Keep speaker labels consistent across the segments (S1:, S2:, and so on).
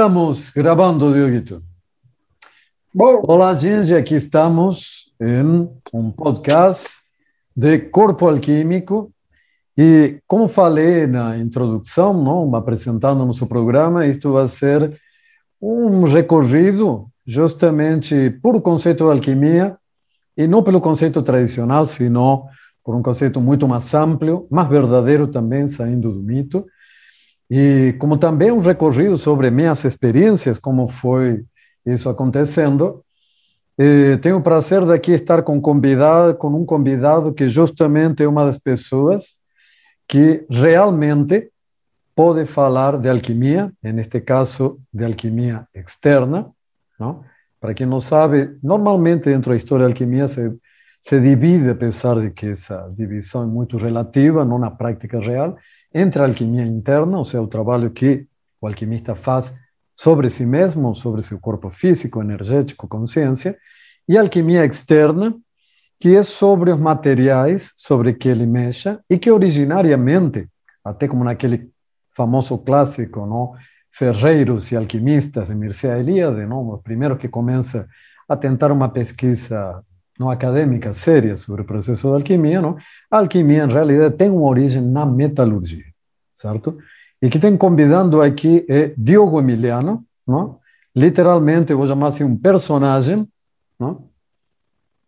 S1: Estamos gravando, Dioguito. Bom. Olá, gente. Aqui estamos em um podcast de corpo alquímico. E, como falei na introdução, não, apresentando nosso programa, isto vai ser um recorrido justamente por o conceito de alquimia, e não pelo conceito tradicional, sino por um conceito muito mais amplo, mais verdadeiro também, saindo do mito, e como também um recorrido sobre minhas experiências, como foi isso acontecendo, eh, tenho o prazer de aqui estar com, convidado, com um convidado que justamente é uma das pessoas que realmente pode falar de alquimia, neste caso de alquimia externa. Não? Para quem não sabe, normalmente dentro da história da alquimia se, se divide, apesar de que essa divisão é muito relativa, não na prática real, entre a alquimia interna, ou seja, o trabalho que o alquimista faz sobre si mesmo, sobre seu corpo físico, energético, consciência, e a alquimia externa, que é sobre os materiais sobre que ele mexe e que originariamente, até como naquele famoso clássico, não, ferreiros e alquimistas de Mircea Eliade, não, os primeiros que começa a tentar uma pesquisa não acadêmica séria sobre o processo da alquimia, não? a alquimia, em realidade, tem uma origem na metalurgia, certo? E que tem convidando aqui é Diogo Emiliano, não? literalmente, vou chamar assim, um personagem, não?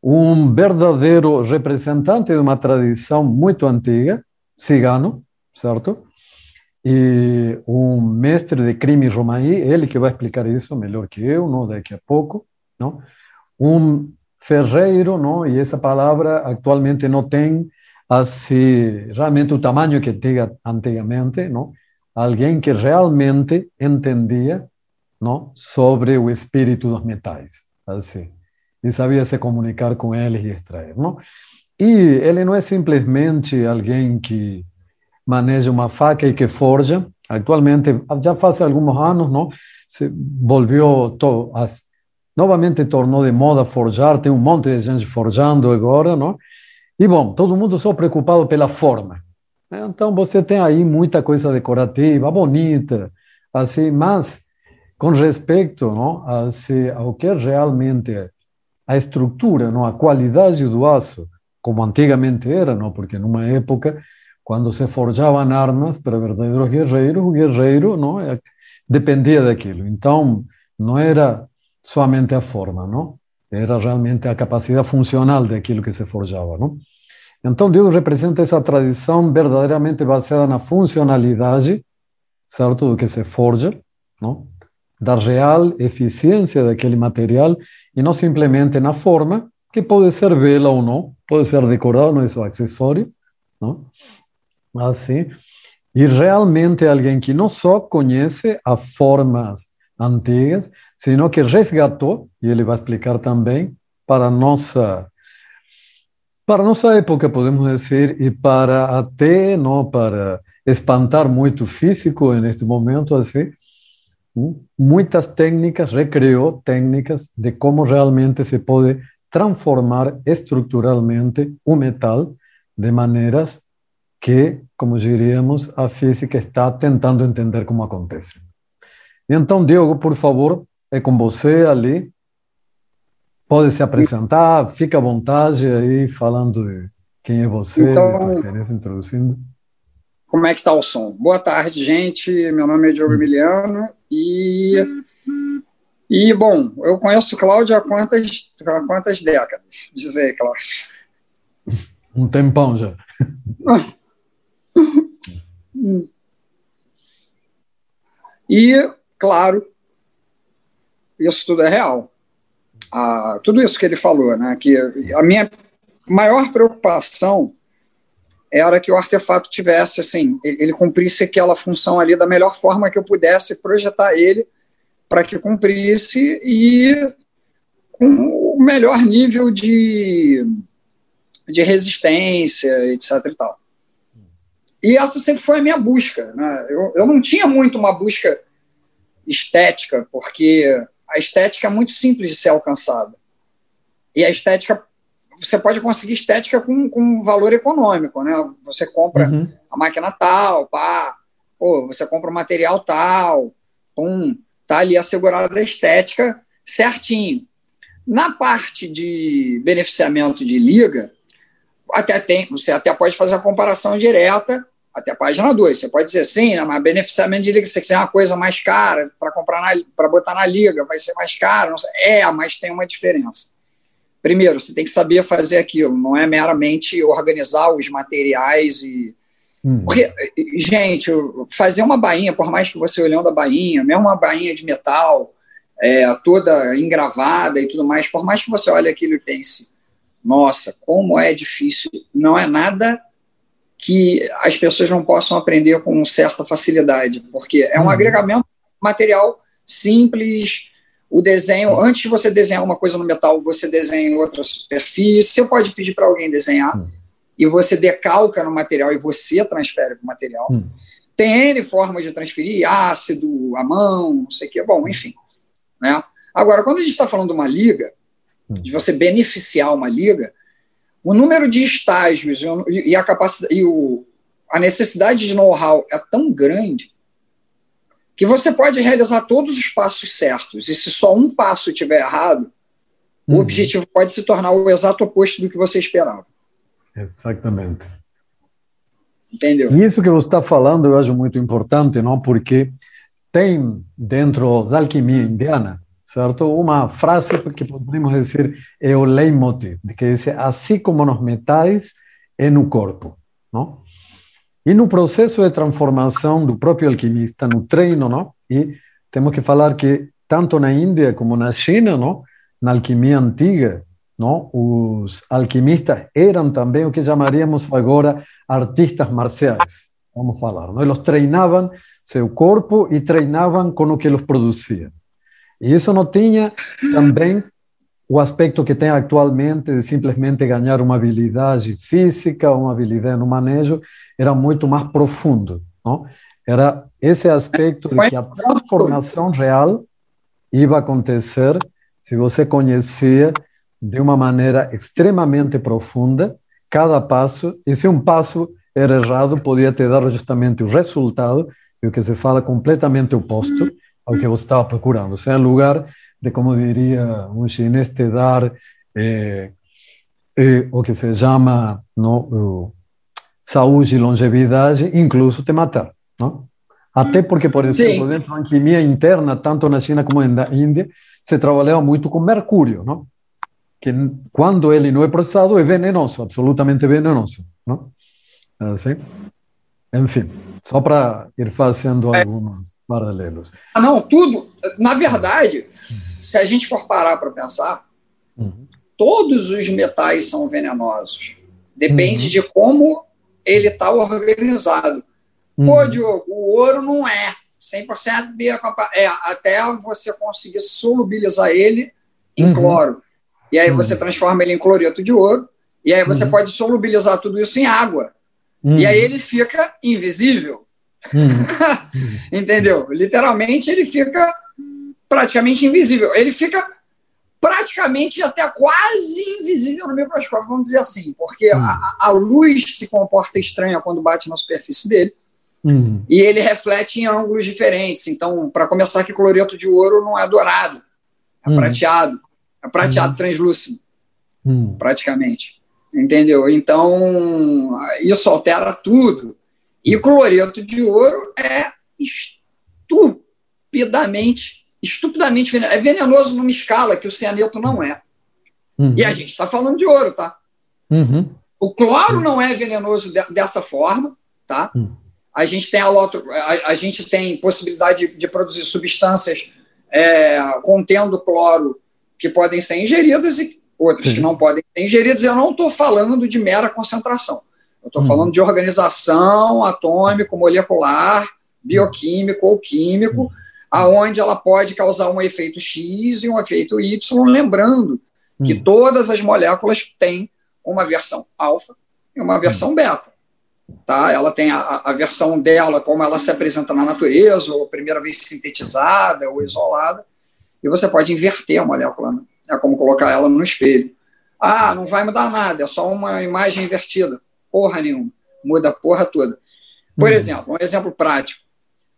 S1: um verdadeiro representante de uma tradição muito antiga, cigano, certo? E um mestre de crime romaí, ele que vai explicar isso melhor que eu, não daqui a pouco, não? Um ferreiro, não? E essa palavra atualmente não tem assim realmente o tamanho que tinha antigamente, não? Alguém que realmente entendia, não? Sobre o espírito dos metais, assim. E sabia se comunicar com eles e extrair, não? E ele não é simplesmente alguém que maneja uma faca e que forja. Atualmente, já faz alguns anos, não? Se volviu to, as, novamente tornou de moda forjar, tem um monte de gente forjando agora, não? E bom, todo mundo só preocupado pela forma. Então você tem aí muita coisa decorativa, bonita, assim, mas com respeito, não, assim, ao que realmente a estrutura, não, a qualidade do aço, como antigamente era, não, porque numa época quando se forjavam armas para verdadeiros guerreiros, o guerreiro não dependia daquilo. Então não era somente a forma, não? Era realmente a capacidade funcional daquilo que se forjava, não? Então, Deus representa essa tradição verdadeiramente baseada na funcionalidade, certo, do que se forja, não? Da real eficiência daquele material e não simplesmente na forma, que pode ser bela ou não, pode ser decorada, não é só acessório, não? Assim, e realmente alguém que não só conhece as formas antigas, sino que resgatou, e ele vai explicar também, para nossa para nossa época, podemos dizer, e para até não para espantar muito físico neste momento, assim, muitas técnicas, recriou técnicas de como realmente se pode transformar estruturalmente o metal de maneiras que, como diríamos, a física está tentando entender como acontece. Então, Diogo, por favor, é com você ali. Pode se apresentar, fica à vontade aí falando quem é você, então, introduzindo.
S2: Como é que está o som? Boa tarde, gente. Meu nome é Diogo hum. Emiliano e e bom, eu conheço Cláudio há quantas há quantas décadas? Dizer, Cláudio.
S1: Um tempão já.
S2: e, claro, isso tudo é real. Ah, tudo isso que ele falou, né? Que a minha maior preocupação era que o artefato tivesse, assim, ele cumprisse aquela função ali da melhor forma que eu pudesse projetar ele para que cumprisse e com o melhor nível de, de resistência, etc e tal. E essa sempre foi a minha busca. Né? Eu, eu não tinha muito uma busca estética, porque a estética é muito simples de ser alcançada. E a estética, você pode conseguir estética com, com valor econômico, né? Você compra uhum. a máquina tal, pá, ou você compra o material tal, pum, Está ali assegurada a estética certinho. Na parte de beneficiamento de liga, até tem, você até pode fazer a comparação direta até a página 2. Você pode dizer sim, né, mas beneficiamento de liga, se você quiser uma coisa mais cara para comprar para botar na liga, vai ser mais caro. É, mas tem uma diferença. Primeiro, você tem que saber fazer aquilo, não é meramente organizar os materiais e. Hum. Porque, gente, fazer uma bainha, por mais que você olhando a bainha, mesmo uma bainha de metal, é, toda engravada e tudo mais, por mais que você olhe aquilo e pense, nossa, como é difícil, não é nada que as pessoas não possam aprender com certa facilidade, porque é um uhum. agregamento material simples. O desenho, antes de você desenhar uma coisa no metal, você desenha em outra superfície. Você pode pedir para alguém desenhar uhum. e você decalca no material e você transfere para o material. Uhum. Tem N formas de transferir, ácido, a mão, não sei o que. Bom, enfim. Né? Agora, quando a gente está falando de uma liga, de você beneficiar uma liga, o número de estágios e a capacidade e o, a necessidade de know-how é tão grande que você pode realizar todos os passos certos e se só um passo estiver errado, uhum. o objetivo pode se tornar o exato oposto do que você esperava.
S1: Exatamente.
S2: Entendeu?
S1: E isso que você está falando eu acho muito importante, não? Porque tem dentro da alquimia indiana certo? Uma frase que podemos dizer é o leitmotiv, que diz assim como nos metais é no corpo, não? E no processo de transformação do próprio alquimista, no treino, não? E temos que falar que tanto na Índia como na China, não? Na alquimia antiga, não? Os alquimistas eram também o que chamaríamos agora artistas marciais, vamos falar, não? Eles treinavam seu corpo e treinavam com o que eles produziam. E isso não tinha também o aspecto que tem atualmente de simplesmente ganhar uma habilidade física, uma habilidade no manejo, era muito mais profundo. Não? Era esse aspecto de que a transformação real ia acontecer se você conhecia de uma maneira extremamente profunda cada passo, e se um passo era errado, podia te dar justamente o resultado, e o que se fala completamente oposto, ao que você estava procurando. Ou seja, em lugar de, como diria um chinês, te dar eh, eh, o que se chama no, saúde e longevidade, incluso te matar. Não? Até porque, por exemplo, Sim. dentro da alquimia interna, tanto na China como na Índia, se trabalhava muito com mercúrio, não? que quando ele não é processado é venenoso, absolutamente venenoso. Não? Assim? Enfim, só para ir fazendo é. algumas paralelos.
S2: Ah, não, tudo. Na verdade, se a gente for parar para pensar, uhum. todos os metais são venenosos. Depende uhum. de como ele está organizado. Uhum. Pô, Diogo, o ouro não é 100% é até você conseguir solubilizar ele em uhum. cloro. E aí você uhum. transforma ele em cloreto de ouro, e aí você uhum. pode solubilizar tudo isso em água. E aí ele fica invisível. Uhum. Entendeu? Literalmente ele fica praticamente invisível. Ele fica praticamente até quase invisível no microscópio, vamos dizer assim, porque uhum. a, a, luz se comporta estranha quando bate na superfície dele. Uhum. E ele reflete em ângulos diferentes. Então, para começar, que cloreto de ouro não é dourado, é uhum. prateado. É prateado uhum. translúcido, praticamente. Entendeu? Então, isso altera tudo. E cloreto de ouro é estupidamente, estupidamente venenoso. É venenoso numa escala que o cianeto não é. Uhum. E a gente está falando de ouro, tá? Uhum. O cloro não é venenoso de, dessa forma, tá? Uhum. A gente tem a, a, a, gente tem possibilidade de, de produzir substâncias é, contendo cloro que podem ser ingeridas e outras que não podem ser ingeridas. Eu não estou falando de mera concentração. Eu estou hum. falando de organização atômico, molecular, bioquímico ou químico, hum. aonde ela pode causar um efeito X e um efeito Y, lembrando hum. que todas as moléculas têm uma versão alfa e uma versão hum. beta. Tá? Ela tem a, a, versão dela, como ela se apresenta na natureza, ou primeira vez sintetizada ou isolada, e você pode inverter a molécula. Né? É como colocar ela no espelho. Ah, não vai mudar nada, é só uma imagem invertida porra nenhuma. Muda a porra toda. Por uhum. exemplo, um exemplo prático.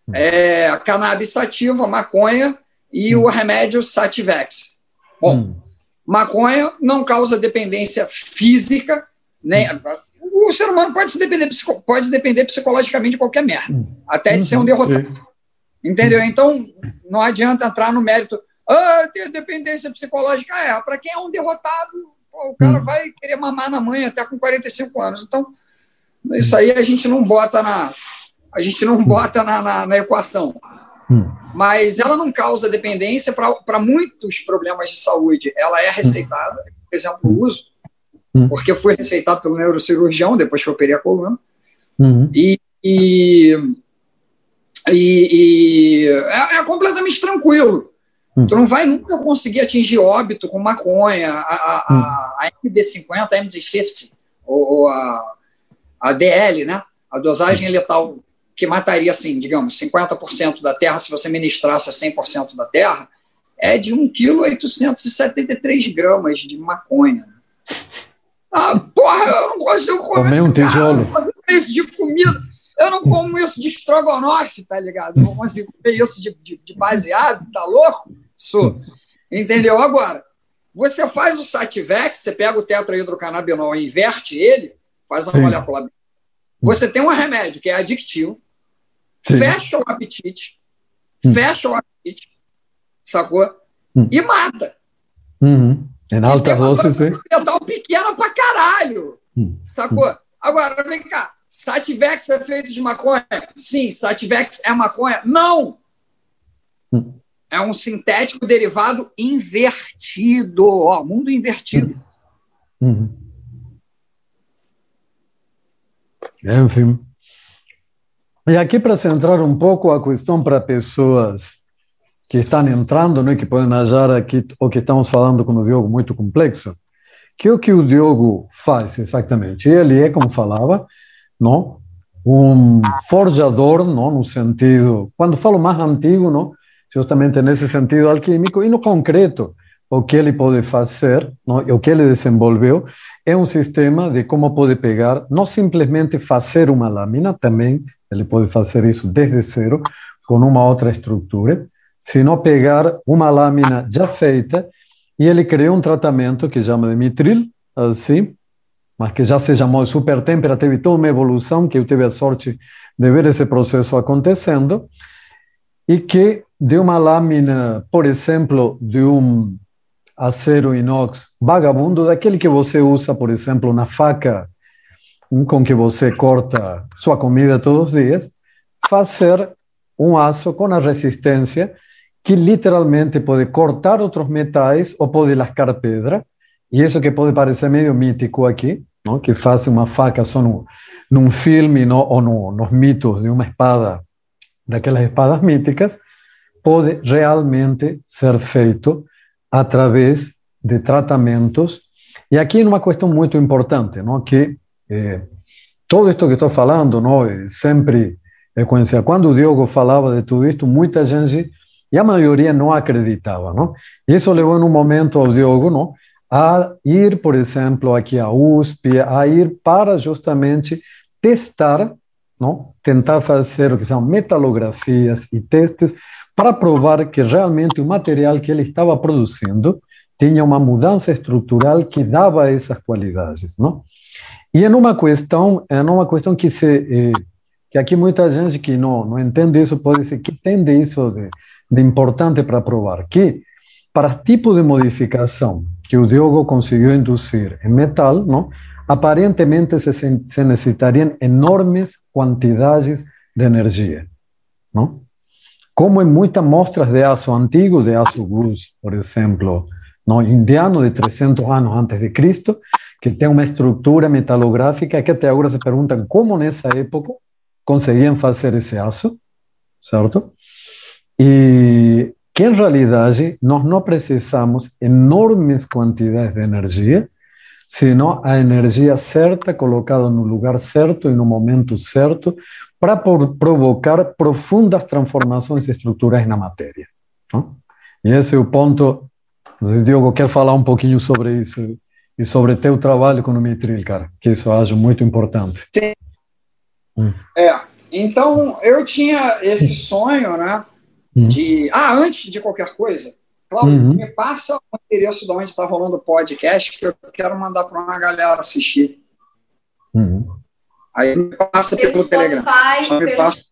S2: Uhum. É, a cannabis sativa, maconha, e hum. o remédio Sativex. Bom, hum. maconha não causa dependência física, nem. Hum. O ser humano pode se depender, pode depender psicologicamente de qualquer merda, hum. até de ser um uhum. derrotado. Entendeu? Então, não adianta entrar no mérito. Ah, ter dependência psicológica é. Para quem é um derrotado, pô, o cara hum. vai querer mamar na mãe até com 45 anos. Então, isso aí a gente não bota na, a gente não bota na, na, na equação. Hum. Mas ela não causa dependência para muitos problemas de saúde. Ela é receitada, por exemplo, o uso, hum. porque foi receitado pelo neurocirurgião depois que eu operei a coluna. Hum. E, e, e, e é, é, completamente tranquilo. Hum. Tu não vai nunca conseguir atingir óbito com maconha, a, a, a, a MD50, a MD50, ou a, a DL, né? A dosagem letal que mataria, assim, digamos, 50% da terra se você ministrasse a 100% da terra, é de 1,873 kg gramas de maconha. Ah, porra, eu não consigo comer.
S1: Um tijolo.
S2: eu não consigo comer isso de comida. Eu não como isso de estrogonofe, tá ligado? Eu não consigo comer isso de, de, de baseado, tá louco? Entendeu? Agora, você faz o Sativex, você pega o tetrahidrocannabinol e inverte ele, faz uma molécula. Você tem um remédio que é adictivo, Sim. fecha o apetite, hum. fecha o apetite, sacou? Hum. E mata.
S1: Uhum. Em alta dose, sim.
S2: mental pequena pra caralho, hum. sacou? Hum. Agora, vem cá, Sativex é feito de maconha? Sim. Sativex é maconha? Não! É um sintético derivado invertido, ó, mundo invertido. Uhum.
S1: Enfim. E aqui para centrar um pouco a questão para pessoas que estão entrando, né, que podem achar aqui o que estamos falando com o Diogo muito complexo, que o que o Diogo faz exatamente? Ele é, como falava, não, um forjador, não, no sentido, quando falo mais antigo, não, justamente nesse sentido alquímico e no concreto, o que ele pode fazer, não, o que ele desenvolveu, é um sistema de como pode pegar, não simplesmente fazer uma lâmina, também ele pode fazer isso desde zero, com uma outra estrutura, sino pegar uma lâmina já feita e ele criou um tratamento que chama de mitril, assim, mas que já se chamou de supertempera, teve toda uma evolução que eu tive a sorte de ver esse processo acontecendo, e que de uma lâmina, por exemplo, de um acero inox vagabundo, daquele que você usa, por exemplo, na faca com que você corta sua comida todos os dias, fazer um aço com a resistência que literalmente pode cortar outros metais ou pode lascar pedra. E isso que pode parecer meio mítico aqui, não? que faz uma faca só no, num filme não? ou no, nos mitos de uma espada, daquelas espadas míticas, pode realmente ser feito através de tratamentos. E aqui é uma questão muito importante, não? que é, todo isto que estou falando, não, é sempre eu conhecia. Quando o Diogo falava de tudo isto, muita gente, e a maioria não acreditava, não? Isso levou num momento ao Diogo, não, a ir, por exemplo, aqui à USP, a ir para justamente testar, não, tentar fazer o que são metalografias e testes para provar que realmente o material que ele estava produzindo tinha uma mudança estrutural que dava essas qualidades, não? E é uma questão, é uma questão que se eh, que aqui muita gente que não não entende isso pode dizer que tem isso de, de importante para provar que para tipo de modificação que o Diogo conseguiu induzir em metal, não, aparentemente se, se necessitariam enormes quantidades de energia, não? Como em muitas mostras de aço antigo, de aço grus, por exemplo, no indiano de 300 anos antes de Cristo, que tem uma estrutura metalográfica que até agora se perguntam como nessa época conseguiam fazer esse aço, certo? E que em realidade nós não precisamos enormes quantidades de energia, senão a energia certa colocada no lugar certo e no momento certo para provocar profundas transformações estruturais na matéria. Não? E esse é o ponto. Não sei se Diogo quer falar um pouquinho sobre isso e sobre teu trabalho com o Mitril, cara, que isso eu acho muito importante.
S2: Sim. Hum. É, então eu tinha esse sonho, né, Uhum. De, ah, antes de qualquer coisa, Cláudio, uhum. me passa o endereço de onde está rolando o podcast que eu quero mandar para uma galera assistir. Uhum. Aí me passa pelo, pelo Telegram. Só me
S3: pelo, passa...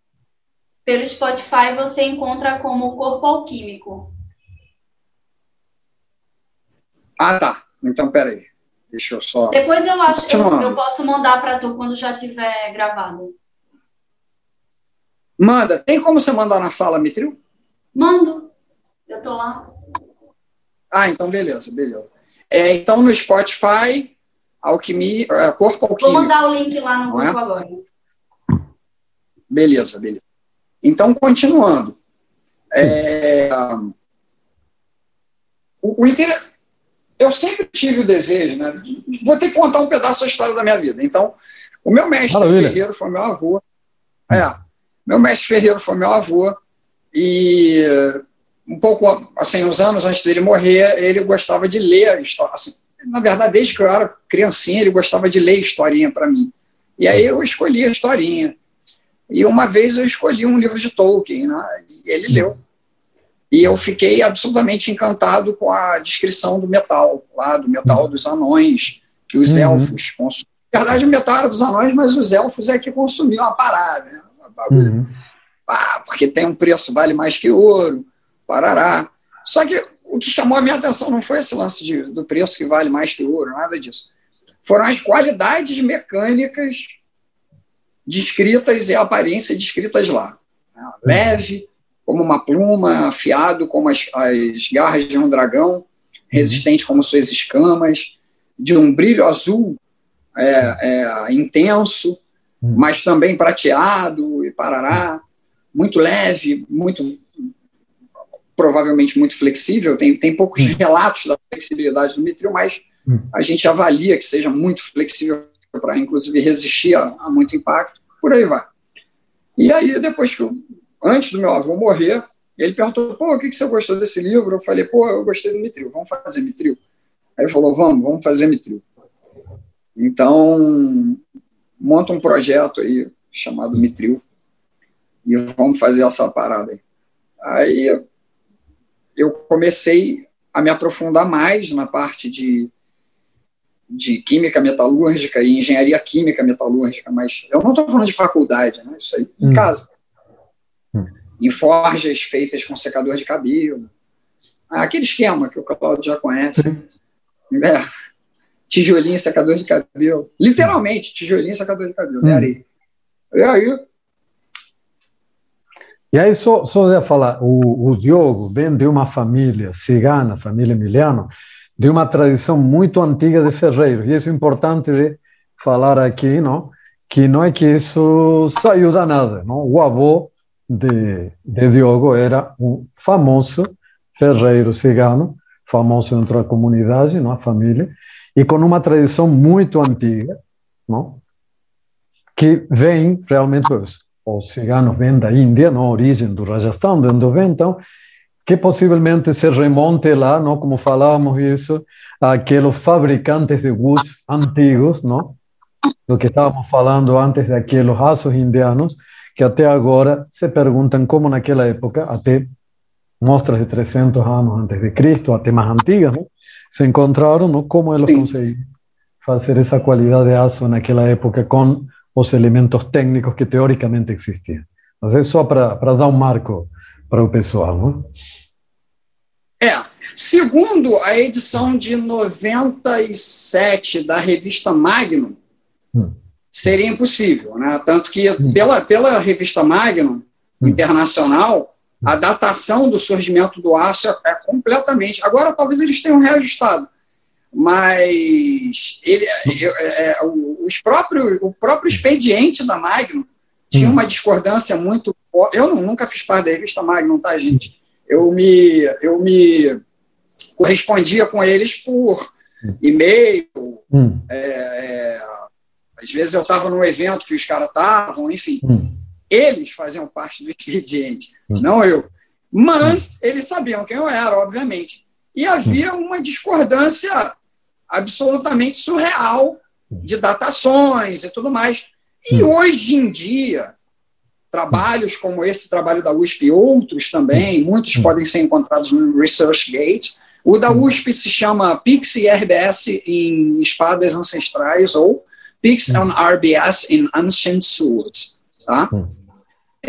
S3: pelo Spotify você encontra como Corpo Alquímico.
S2: Ah, tá. Então, peraí. Deixa eu só.
S3: Depois eu acho que eu, eu, posso mandar para tu quando já tiver gravado.
S2: Manda. Tem como você mandar na sala, Mitril?
S3: Mando. Eu tô lá.
S2: Ah, então beleza, beleza. É, então no Spotify, Alquimia, é, Corpo Alquímico.
S3: Vou mandar o link lá no grupo é? agora.
S2: Beleza, beleza. Então, continuando. É, o, o inter eu sempre tive o desejo, né? Vou ter que contar um pedaço da história da minha vida. Então, o meu mestre Maravilha. Ferreiro foi meu avô. É, meu mestre Ferreiro foi meu avô e um pouco assim, uns anos antes dele morrer, ele gostava de ler a história. Assim, na verdade, desde que eu era criancinha, ele gostava de ler historinha para mim. E aí eu escolhi a historinha. E uma vez eu escolhi um livro de Tolkien, né? E ele leu. E eu fiquei absolutamente encantado com a descrição do metal, lá do metal dos anões, que os uhum. elfos consumem. Na verdade, o metal era dos anões, mas os elfos é que consumiam a parada. Né? Uhum. Ah, porque tem um preço, vale mais que ouro, parará. Só que o que chamou a minha atenção não foi esse lance de, do preço que vale mais que ouro, nada disso. Foram as qualidades mecânicas descritas e a aparência descritas lá. Né? Leve, como uma pluma, afiado como as, as garras de um dragão, resistente como suas escamas, de um brilho azul é, é, intenso, hum. mas também prateado e parará, muito leve, muito provavelmente muito flexível. Tem, tem poucos relatos da flexibilidade do mitril, mas hum. a gente avalia que seja muito flexível para, inclusive, resistir a, a muito impacto. Por aí vai. E aí, depois que eu antes do meu avô morrer, ele perguntou, pô, o que, que você gostou desse livro? Eu falei, pô, eu gostei do Mitril, vamos fazer Mitril. Aí ele falou, vamos, vamos fazer Mitril. Então, monta um projeto aí chamado Mitril e vamos fazer essa parada aí. Aí eu comecei a me aprofundar mais na parte de, de química metalúrgica e engenharia química metalúrgica, mas eu não estou falando de faculdade, né? Isso aí em hum. casa em forjas feitas com secador de cabelo. Aquele esquema que o Claudio já conhece. É, tijolinho, secador de cabelo. Literalmente, tijolinho, secador de cabelo, né, hum. E aí.
S1: E aí, só, só ia falar, o, o Diogo vem de uma família cigana, família Emiliano, de uma tradição muito antiga de ferreiros. E isso é importante de falar aqui, não? que não é que isso saiu da nada. Não? O avô de, de Diogo era um famoso ferreiro cigano, famoso dentro da comunidade, não? a família, e com uma tradição muito antiga, não? que vem realmente, os, os ciganos vêm da Índia, não? origem do Rajasthan, de onde vem, então, que possivelmente se remonte lá, não? como falávamos isso, aqueles fabricantes de goods antigos, não? do que estávamos falando antes daqueles raços indianos, que até agora se perguntam como naquela época, até mostras de 300 anos antes de Cristo, até mais antigas, não? se encontraram não? como eles conseguiram fazer essa qualidade de aço naquela época com os elementos técnicos que teoricamente existiam. Mas é só para dar um marco para o pessoal. Não?
S2: É, segundo a edição de 97 da revista Magnum, hum seria impossível. Né? Tanto que, pela, pela revista Magnum hum. Internacional, a datação do surgimento do aço é, é, completamente. Agora, talvez eles tenham reajustado, mas ele, é, é, os próprios, o próprio expediente da Magnum tinha hum. uma discordância muito. Eu nunca fiz parte da revista Magnum, tá, gente? Eu me, eu me correspondia com eles por hum. e-mail, hum. é, às vezes eu estava num evento que os caras estavam, enfim. Hum. Eles faziam parte do expediente, hum. não eu. Mas hum. eles sabiam quem eu era, obviamente. E havia hum. uma discordância absolutamente surreal de datações e tudo mais. E hum. hoje em dia, trabalhos como esse trabalho da USP e outros também, muitos hum. podem ser encontrados no ResearchGate. O da hum. USP se chama Pix e RBS em Espadas Ancestrais ou Pix hum. and RBS in Ancient Swords. Tá?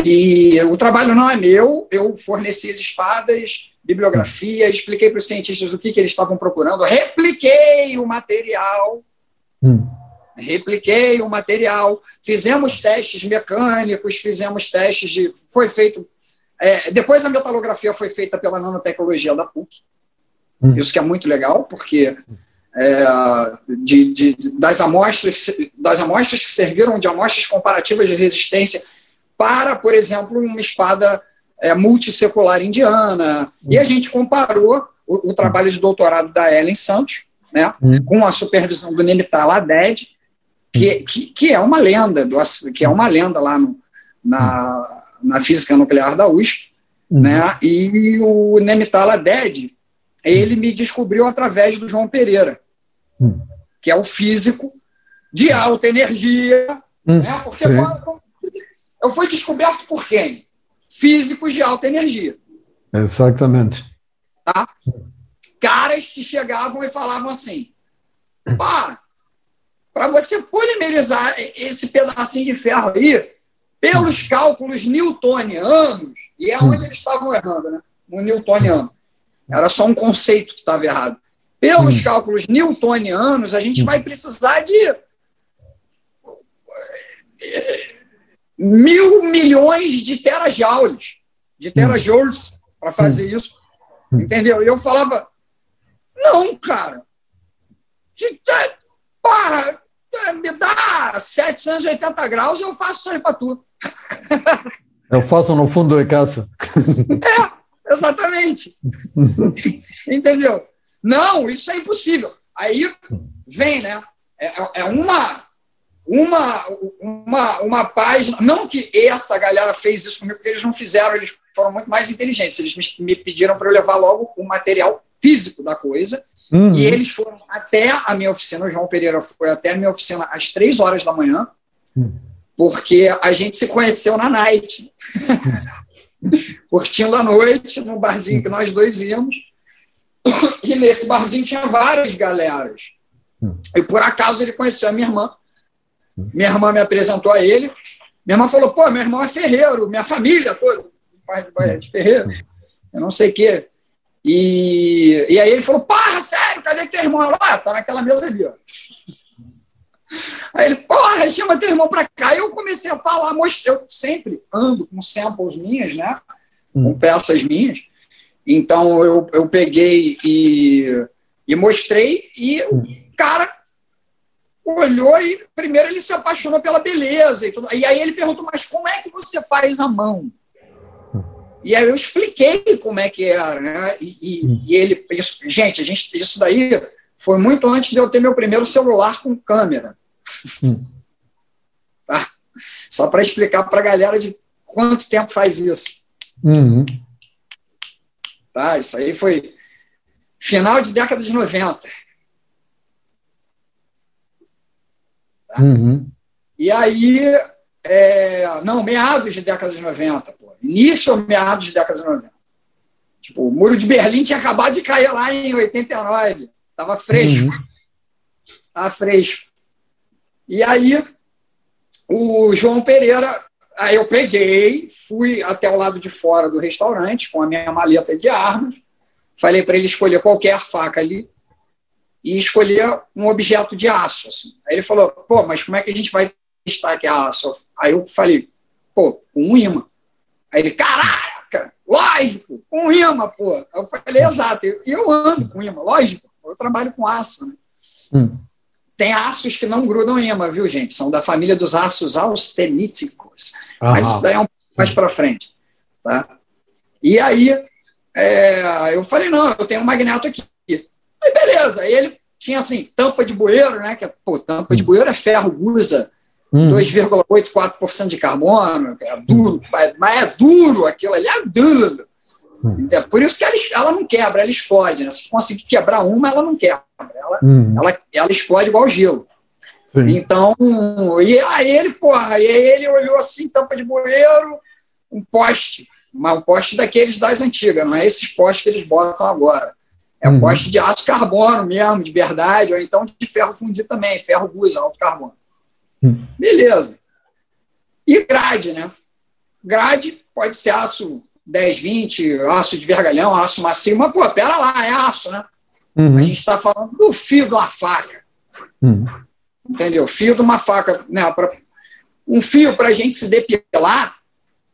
S2: E o trabalho não é meu, eu forneci as espadas, bibliografia, expliquei para os cientistas o que, que eles estavam procurando, repliquei o material. Hum repliquei o material, fizemos testes mecânicos, fizemos testes de. Foi feito. É, depois a metalografia foi feita pela nanotecnologia da PUC. Hum. Isso que é muito legal, porque é, de, de, das, amostras, das amostras que serviram de amostras comparativas de resistência para, por exemplo, uma espada é, multissecular indiana. Hum. E a gente comparou o, o, trabalho de doutorado da Ellen Santos, né, hum. com a supervisão do Nemital Aded, que, que, que, é uma lenda, do, que é uma lenda lá no, na, na física nuclear da USP, uhum. né? E o Nemitala Ded, ele me descobriu através do João Pereira, uhum. que é o físico de alta energia, né? Porque eu fui descoberto por quem? Físicos de alta energia.
S1: Exatamente.
S2: Tá? Caras que chegavam e falavam assim: pá, para você polimerizar esse pedacinho de ferro aí, pelos cálculos newtonianos, e é onde eles estavam errando, né? No newtoniano. Era só um conceito que estava errado. Pelos hum. cálculos newtonianos, a gente vai precisar de mil milhões de terajoules, de terajoules para fazer isso. Entendeu? E eu falava, não, cara. Porra, me dá 780 graus e eu faço isso aí para tu.
S1: Eu faço no fundo de casa.
S2: É, exatamente. Entendeu? Não, isso é impossível. Aí vem, né? É, é uma, uma, uma, uma página. Não que essa galera fez isso comigo, porque eles não fizeram, eles foram muito mais inteligentes. Eles me, me pediram para eu levar logo o material físico da coisa Uhum. E eles foram até a minha oficina, o João Pereira foi até a minha oficina às três horas da manhã, uhum. porque a gente se conheceu na night. Curtindo a noite, no barzinho que nós dois íamos. E nesse barzinho tinha várias galeras. Uhum. E por acaso ele conheceu a minha irmã. Minha irmã me apresentou a ele. Minha irmã falou: pô, meu irmão é ferreiro, minha família toda, pai de ferreiro. Eu não sei o quê. E, e aí ele falou, porra, sério, cadê teu irmão? Ela, ah, tá naquela mesa ali, ó. Aí ele, porra, chama teu irmão pra cá. E eu comecei a falar, eu sempre ando com samples minhas, né? Com hum. peças minhas. Então eu, eu peguei e, e mostrei, e o hum. cara olhou e primeiro ele se apaixonou pela beleza e tudo. E aí ele perguntou, mas como é que você faz a mão? E aí eu expliquei como é que era, né? E, e, hum. e ele, isso, gente, a gente, isso daí foi muito antes de eu ter meu primeiro celular com câmera. Hum. Tá? Só para explicar para a galera de quanto tempo faz isso. Uhum. Tá? Isso aí foi final de década de 90. Tá? Uhum. E aí, é, não, meados de década de 90 início ou meados de década de 90. Tipo, o muro de Berlim tinha acabado de cair lá em 89. Estava fresco. Uhum. Estava fresco. E aí, o João Pereira, aí eu peguei, fui até o lado de fora do restaurante com a minha maleta de armas, falei para ele escolher qualquer faca ali e escolher um objeto de aço. Assim. Aí ele falou, pô, mas como é que a gente vai testar que é aço? Aí eu falei, pô, um imã. Aí ele, caraca, lógico, com imã, pô. Eu falei, exato, e eu, ando com imã, lógico, eu trabalho com aço, né? Hum. Tem aços que não grudam imã, viu, gente? São da família dos aços austeníticos. Aham. Mas isso daí é um pouco mais para frente. Tá? E aí, é, eu falei, não, eu tenho um magneto aqui. Aí, beleza. Aí ele tinha, assim, tampa de bueiro, né? Que, é, pô, tampa de hum. bueiro é ferro, usa Hum. 2,84% de carbono, é duro, mas é duro aquilo ali, é duro. Hum. É por isso que ela, ela não quebra, ela explode. Né? Se conseguir quebrar uma, ela não quebra. Ela, hum. ela, ela explode igual gelo. Sim. Então, e aí ele, porra, e aí ele olhou assim, tampa de bueiro, um poste, um poste daqueles das antigas, não é esses postes que eles botam agora. É um uhum. poste de aço carbono mesmo, de verdade, ou então de ferro fundido também, ferro gusa, alto carbono. Uhum. Beleza. E grade, né? Grade pode ser aço 10, 20, aço de vergalhão, aço macio, mas, pô, pera lá, é aço, né? Uhum. A gente está falando do fio de uma faca. Uhum. Entendeu? Fio de uma faca. Né, pra, um fio para a gente se depilar,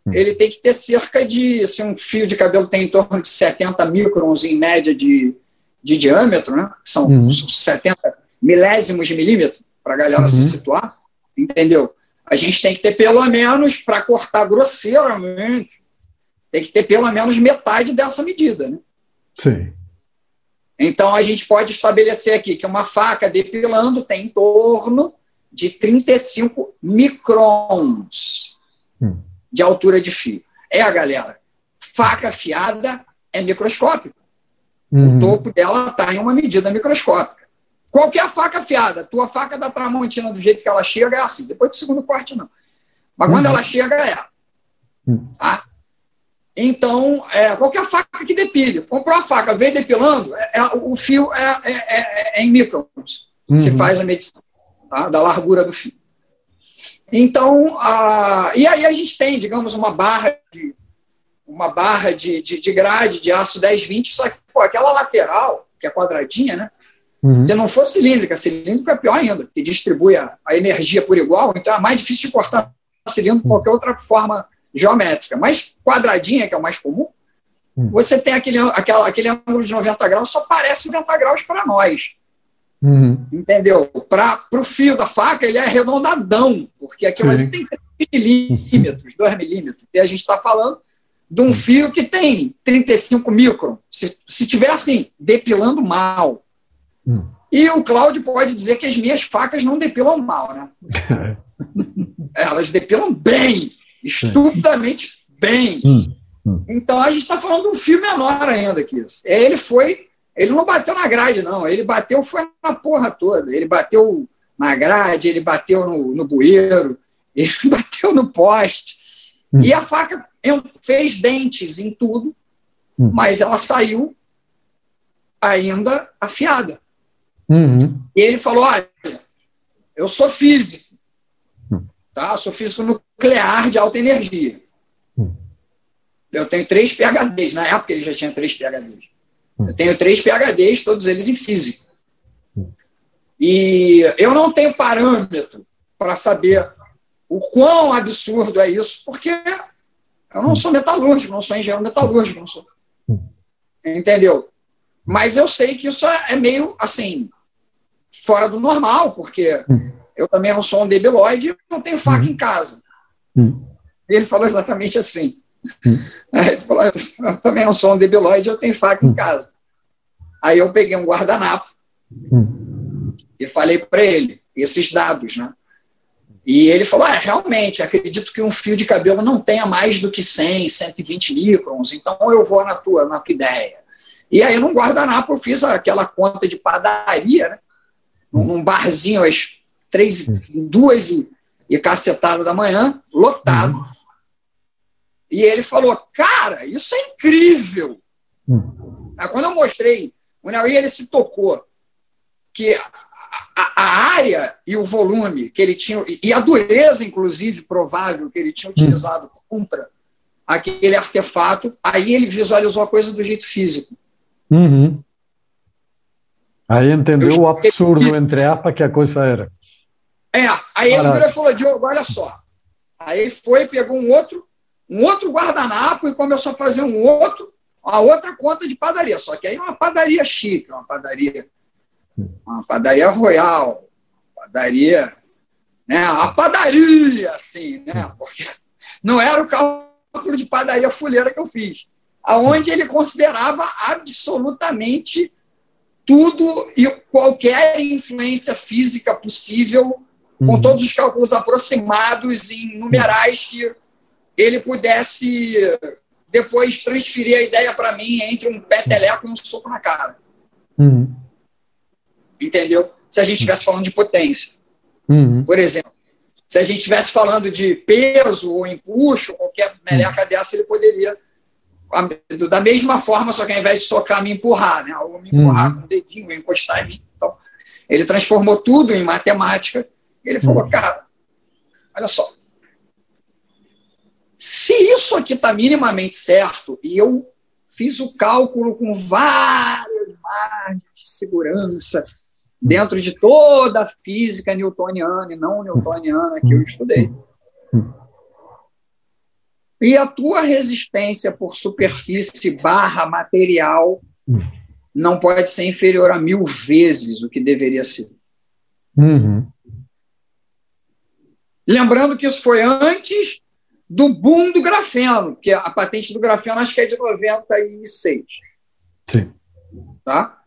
S2: uhum. ele tem que ter cerca de. Se um fio de cabelo tem em torno de 70 microns em média de, de diâmetro, né? São uhum. 70 milésimos de milímetro, para a galera se uhum. situar. Entendeu? A gente tem que ter pelo menos, para cortar grosseiramente, tem que ter pelo menos metade dessa medida. Né?
S1: Sim.
S2: Então, a gente pode estabelecer aqui que uma faca depilando tem em torno de 35 microns hum. de altura de fio. É, galera, faca afiada é microscópico. Uhum. O topo dela está em uma medida microscópica. Qual que é a faca afiada? Tua faca da Tramontina, do jeito que ela chega, é assim. Depois do segundo corte, não. Mas quando uhum. ela chega, é. Hum. Tá? Então, é, qualquer faca que depile. Comprou a faca, veio depilando, é, é, o fio é, é, é, é em microns. Uhum. Se faz a medição tá? da largura do fio. Então, a, e aí a gente tem, digamos, uma barra de uma barra de, de, de grade de aço 1020, só que pô, aquela lateral, que é quadradinha, né? Uhum. Se não for cilíndrica, cilíndrica é pior ainda, que distribui a, a energia por igual, então é mais difícil de cortar cilindro de qualquer outra forma geométrica. Mas quadradinha, que é o mais comum, hum. você tem aquele, aquela, aquele ângulo de 90 graus, só parece 90 graus para nós. Uhum. Entendeu? Para o fio da faca, ele é arredondadão, porque aquilo ali tem 3 milímetros, 2 milímetros. E a gente está falando de um fio que tem 35 micron. Se, se tiver assim, depilando mal. Hum. E o Cláudio pode dizer que as minhas facas não depilam mal, né? Elas depilam bem estupidamente bem. Hum, hum. Então a gente está falando de um fio menor ainda que isso. Ele foi, ele não bateu na grade, não. Ele bateu foi na porra toda. Ele bateu na grade, ele bateu no, no bueiro, ele bateu no poste. Hum. E a faca fez dentes em tudo, hum. mas ela saiu ainda afiada. Uhum. E ele falou: olha, eu sou físico, hum. tá? Eu sou físico nuclear de alta energia. Hum. Eu tenho três PHDs, na época ele já tinha três PHDs. Hum. Eu tenho três PHDs, todos eles em física. Hum. E eu não tenho parâmetro para saber o quão absurdo é isso, porque eu não sou metalúrgico, não sou engenheiro metalúrgico, não sou. Entendeu? Mas eu sei que isso é meio assim, fora do normal, porque eu também não sou um debilóide, não tenho faca em casa. Hum. Ele falou exatamente assim. Hum. Ele falou: eu também não sou um debilóide, eu tenho faca hum. em casa. Aí eu peguei um guardanapo hum. e falei para ele esses dados, né? E ele falou: ah, realmente, acredito que um fio de cabelo não tenha mais do que 100, 120 microns, então eu vou na tua, na tua ideia. E aí, num guardanapo, eu fiz aquela conta de padaria, né? Num barzinho às três, duas e e cacetada da manhã, lotado. Uhum. E ele falou, cara, isso é incrível. Uhum. Quando eu mostrei, o Neui, ele se tocou que a, a, a, área e o volume que ele tinha, e a dureza, inclusive, provável que ele tinha utilizado uhum. contra aquele artefato, aí ele visualizou a coisa do jeito físico.
S1: Uhum. Aí entendeu eu, o absurdo, entre aspas, que a coisa era.
S2: É, aí ele virou e falou, Diogo, olha só. Aí ele foi, pegou um outro, um outro guardanapo e começou a fazer um outro, a outra conta de padaria. Só que aí é uma padaria chique, uma padaria, uma padaria royal, padaria, né? A padaria, assim, né? Porque não era o cálculo de padaria fuleira que eu fiz. Aonde ele considerava absolutamente tudo e qualquer influência física possível com uhum. todos os cálculos aproximados em numerais que ele pudesse depois transferir a ideia para mim entre um peteleco e um soco na cara. Uhum. Entendeu? Se a gente estivesse falando de potência. Uhum. Por exemplo, se a gente estivesse falando de peso ou empuxo, qualquer meleca uhum. dessa, ele poderia, da mesma forma, só que ao invés de socar, me empurrar, né? ou me empurrar uhum. com o dedinho, encostar em mim. Então, ele transformou tudo em matemática. E ele falou, uhum. cara, olha só, se isso aqui está minimamente certo, e eu fiz o cálculo com várias margens de segurança, dentro de toda a física newtoniana e não newtoniana que eu estudei. E a tua resistência por superfície barra material não pode ser inferior a mil vezes o que deveria ser. Uhum. Lembrando que isso foi antes do boom do grafeno, que a patente do grafeno acho que é de 96. Sim. Tá?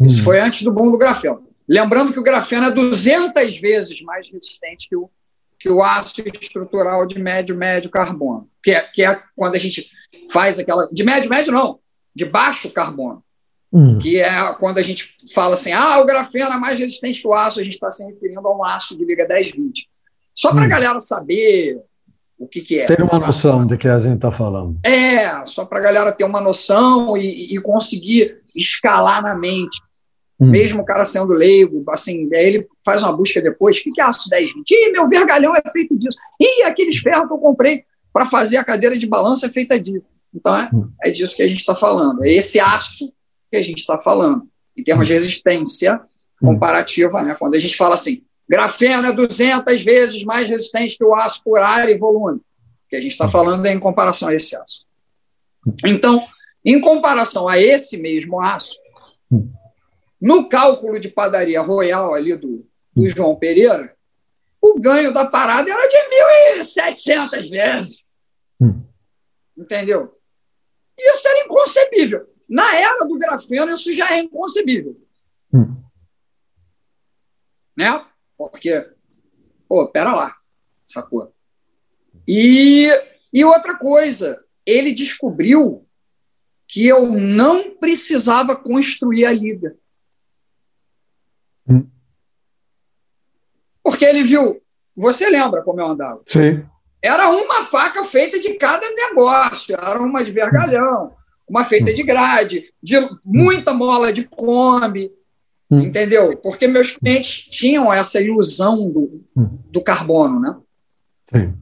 S2: Isso uhum. foi antes do boom do grafeno. Lembrando que o grafeno é 200 vezes mais resistente que o, que o aço estrutural de médio-médio carbono, que é, que é quando a gente faz aquela. De médio-médio, não, de baixo carbono. Uhum. Que é quando a gente fala assim: ah, o grafeno é mais resistente que o aço, a gente está se referindo a um aço de liga 1020. Só para a uhum. galera saber o que, que é.
S1: Ter uma noção de que a gente está falando.
S2: É, só para a galera ter uma noção e, e, conseguir escalar na mente. Hum. Mesmo o cara sendo leigo, assim, ele faz uma busca depois, o que, que é aço 10, 20? Ih, meu vergalhão é feito disso. Ih, aqueles ferros que eu comprei para fazer a cadeira de balanço é feita disso. Então, é, hum. é disso que a gente está falando. É esse aço que a gente está falando, em termos de hum. resistência comparativa, né? Quando a gente fala assim, Grafeno é 200 vezes mais resistente que o aço por área e volume. O que a gente está falando é em comparação a esse aço. Então, em comparação a esse mesmo aço, no cálculo de padaria royal ali do, do João Pereira, o ganho da parada era de 1.700 vezes. Entendeu? Isso era inconcebível. Na era do grafeno, isso já é inconcebível. Né? Porque, pô, pera lá, sacou? E, e outra coisa, ele descobriu que eu não precisava construir a liga. Hum. Porque ele viu, você lembra como eu andava?
S1: Sim.
S2: Era uma faca feita de cada negócio, era uma de vergalhão, uma feita de grade, de muita mola de Kombi, Hum. Entendeu? Porque meus clientes tinham essa ilusão do, hum. do carbono, né? Sim.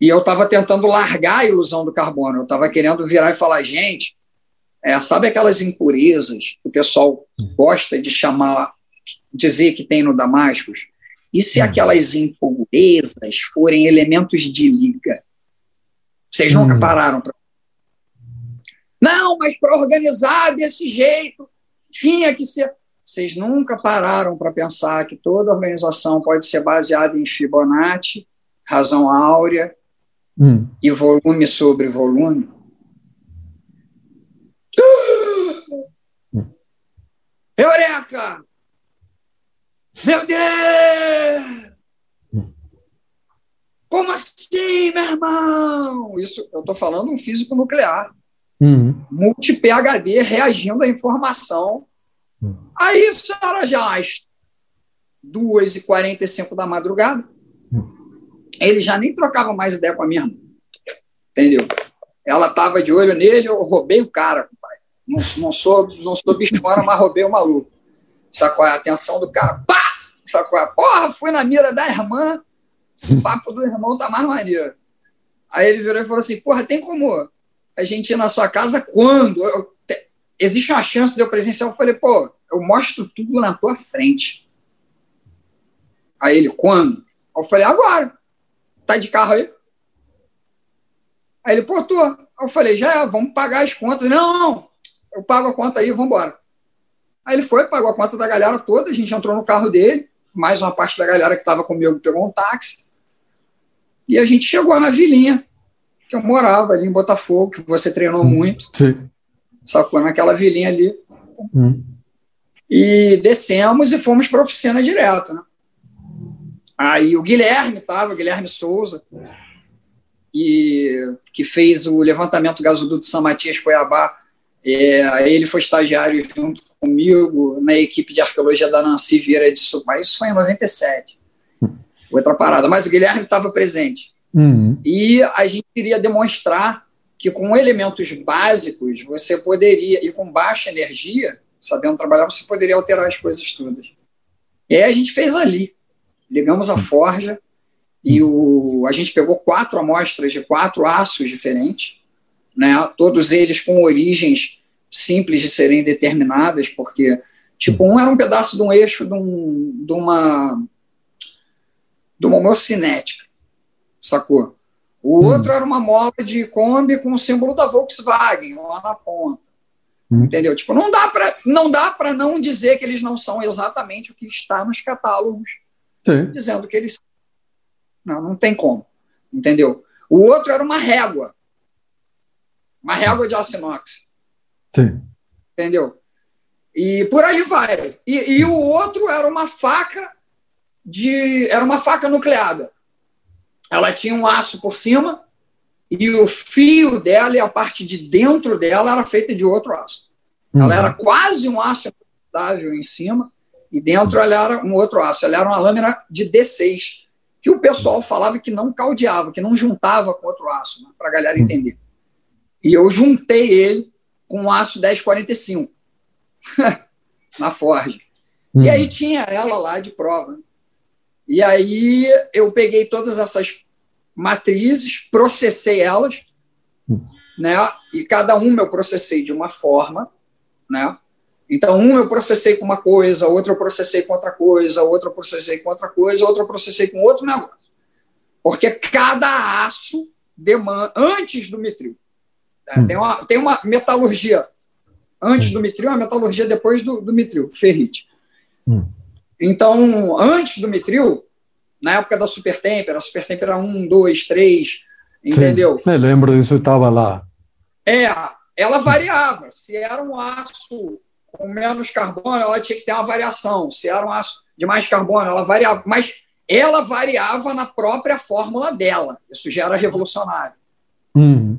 S2: E eu estava tentando largar a ilusão do carbono. Eu estava querendo virar e falar, gente, é, sabe aquelas impurezas que o pessoal hum. gosta de chamar, dizer que tem no Damascus? E se hum. aquelas impurezas forem elementos de liga? Vocês nunca hum. pararam para. Não, mas para organizar desse jeito, tinha que ser. Vocês nunca pararam para pensar que toda organização pode ser baseada em Fibonacci, razão áurea hum. e volume sobre volume? Hum. Eureka! Meu Deus! Como assim, meu irmão? Isso eu estou falando um físico nuclear. Uhum. Multi-PHD reagindo à informação. Uhum. Aí isso era já às 2h45 da madrugada. Uhum. Ele já nem trocava mais ideia com a minha irmã. Entendeu? Ela estava de olho nele, eu roubei o cara, pai. Não, não sou, não sou bichona, mas roubei o maluco. Sacou a atenção do cara? Pá! Sacou a porra? Fui na mira da irmã, o papo do irmão tá mais maneiro. Aí ele virou e falou assim: porra, tem como a gente ir na sua casa quando? Eu, te, existe uma chance de eu presenciar? Eu falei, pô, eu mostro tudo na tua frente. Aí ele, quando? Eu falei, agora. Tá de carro aí? Aí ele, pô, tô. Eu falei, já é, vamos pagar as contas. Não, não, eu pago a conta aí, vamos embora. Aí ele foi, pagou a conta da galera toda, a gente entrou no carro dele, mais uma parte da galera que estava comigo pegou um táxi, e a gente chegou na vilinha que eu morava ali em Botafogo, que você treinou hum, muito. Sim. Sacou? Naquela vilinha ali. Hum. E descemos e fomos para a oficina direto, né? Aí o Guilherme estava, Guilherme Souza, que, que fez o levantamento gasoduto São Matias Cuiabá É, ele foi estagiário junto comigo na equipe de arqueologia da Nancy Vieira de Subai. Isso foi em 97. Outra parada. Mas o Guilherme estava presente. Uhum. E a gente queria demonstrar que com elementos básicos você poderia, e com baixa energia, sabendo trabalhar, você poderia alterar as coisas todas. E aí a gente fez ali. Ligamos a forja e o, a gente pegou quatro amostras de quatro aços diferentes, né, todos eles com origens simples de serem determinadas, porque, tipo, um era um pedaço de um eixo de, um, de uma de uma homocinética, sacou? O hum. outro era uma mola de Kombi com o símbolo da Volkswagen lá na ponta. Hum. Entendeu? Tipo, não dá para não dá para não dizer que eles não são exatamente o que está nos catálogos, Sim. dizendo que eles não, não tem como. Entendeu? O outro era uma régua. Uma régua de aço inox. Sim. Entendeu? E por aí vai. E, e o outro era uma faca de. Era uma faca nucleada. Ela tinha um aço por cima e o fio dela e a parte de dentro dela era feita de outro aço. Uhum. Ela era quase um aço inoxidável em cima e dentro ela era um outro aço. Ela era uma lâmina de D6, que o pessoal falava que não caldeava, que não juntava com outro aço, né, para a galera entender. E eu juntei ele com o aço 1045 na Forge. Uhum. E aí tinha ela lá de prova. E aí eu peguei todas essas matrizes, processei elas, uhum. né? E cada uma eu processei de uma forma, né? Então, um eu processei com uma coisa, outro eu processei com outra coisa, outro eu processei com outra coisa, outro eu processei com outro negócio. Porque cada aço demanda, antes do mitril, Hum. Tem, uma, tem uma metalurgia antes hum. do mitril, uma metalurgia depois do, do mitril, ferrite. Hum. Então, antes do mitril, na época da supertempera, a supertempera 1, 2, 3, entendeu?
S1: Sim, eu lembro disso, estava lá.
S2: É, ela variava. Se era um aço com menos carbono, ela tinha que ter uma variação. Se era um aço de mais carbono, ela variava. Mas ela variava na própria fórmula dela. Isso já era revolucionário. Uhum.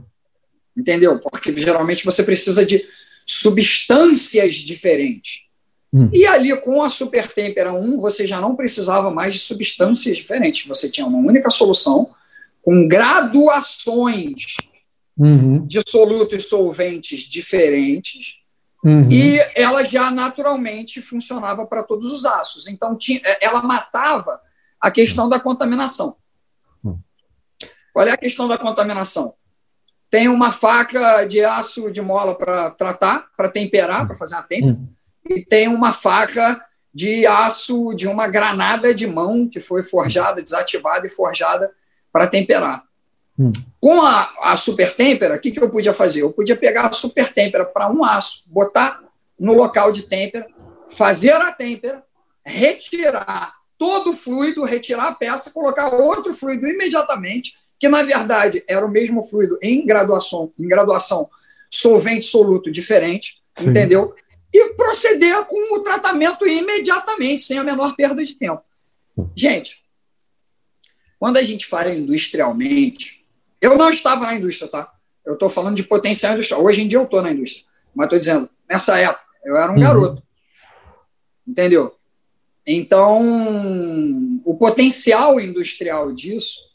S2: Entendeu? Porque geralmente você precisa de substâncias diferentes. Hum. E ali com a Supertempera 1, você já não precisava mais de substâncias diferentes. Você tinha uma única solução com graduações uhum. de solutos solventes diferentes. Uhum. E ela já naturalmente funcionava para todos os aços. Então, tinha, ela matava a questão da contaminação. Hum. Qual é a questão da contaminação? Tem uma faca de aço de mola para tratar, para temperar, para fazer a tempera, hum. e tem uma faca de aço de uma granada de mão que foi forjada, desativada e forjada para temperar. Hum. Com a, a super têmpera, o que, que eu podia fazer? Eu podia pegar a super têmpera para um aço, botar no local de têmpera, fazer a têmpera, retirar todo o fluido, retirar a peça, colocar outro fluido imediatamente, que na verdade era o mesmo fluido em graduação, em graduação solvente soluto diferente, Sim. entendeu? E proceder com o tratamento imediatamente, sem a menor perda de tempo. Gente, quando a gente fala industrialmente, eu não estava na indústria, tá? Eu estou falando de potencial industrial. Hoje em dia eu estou na indústria, mas estou dizendo, nessa época, eu era um uhum. garoto. Entendeu? Então, o potencial industrial disso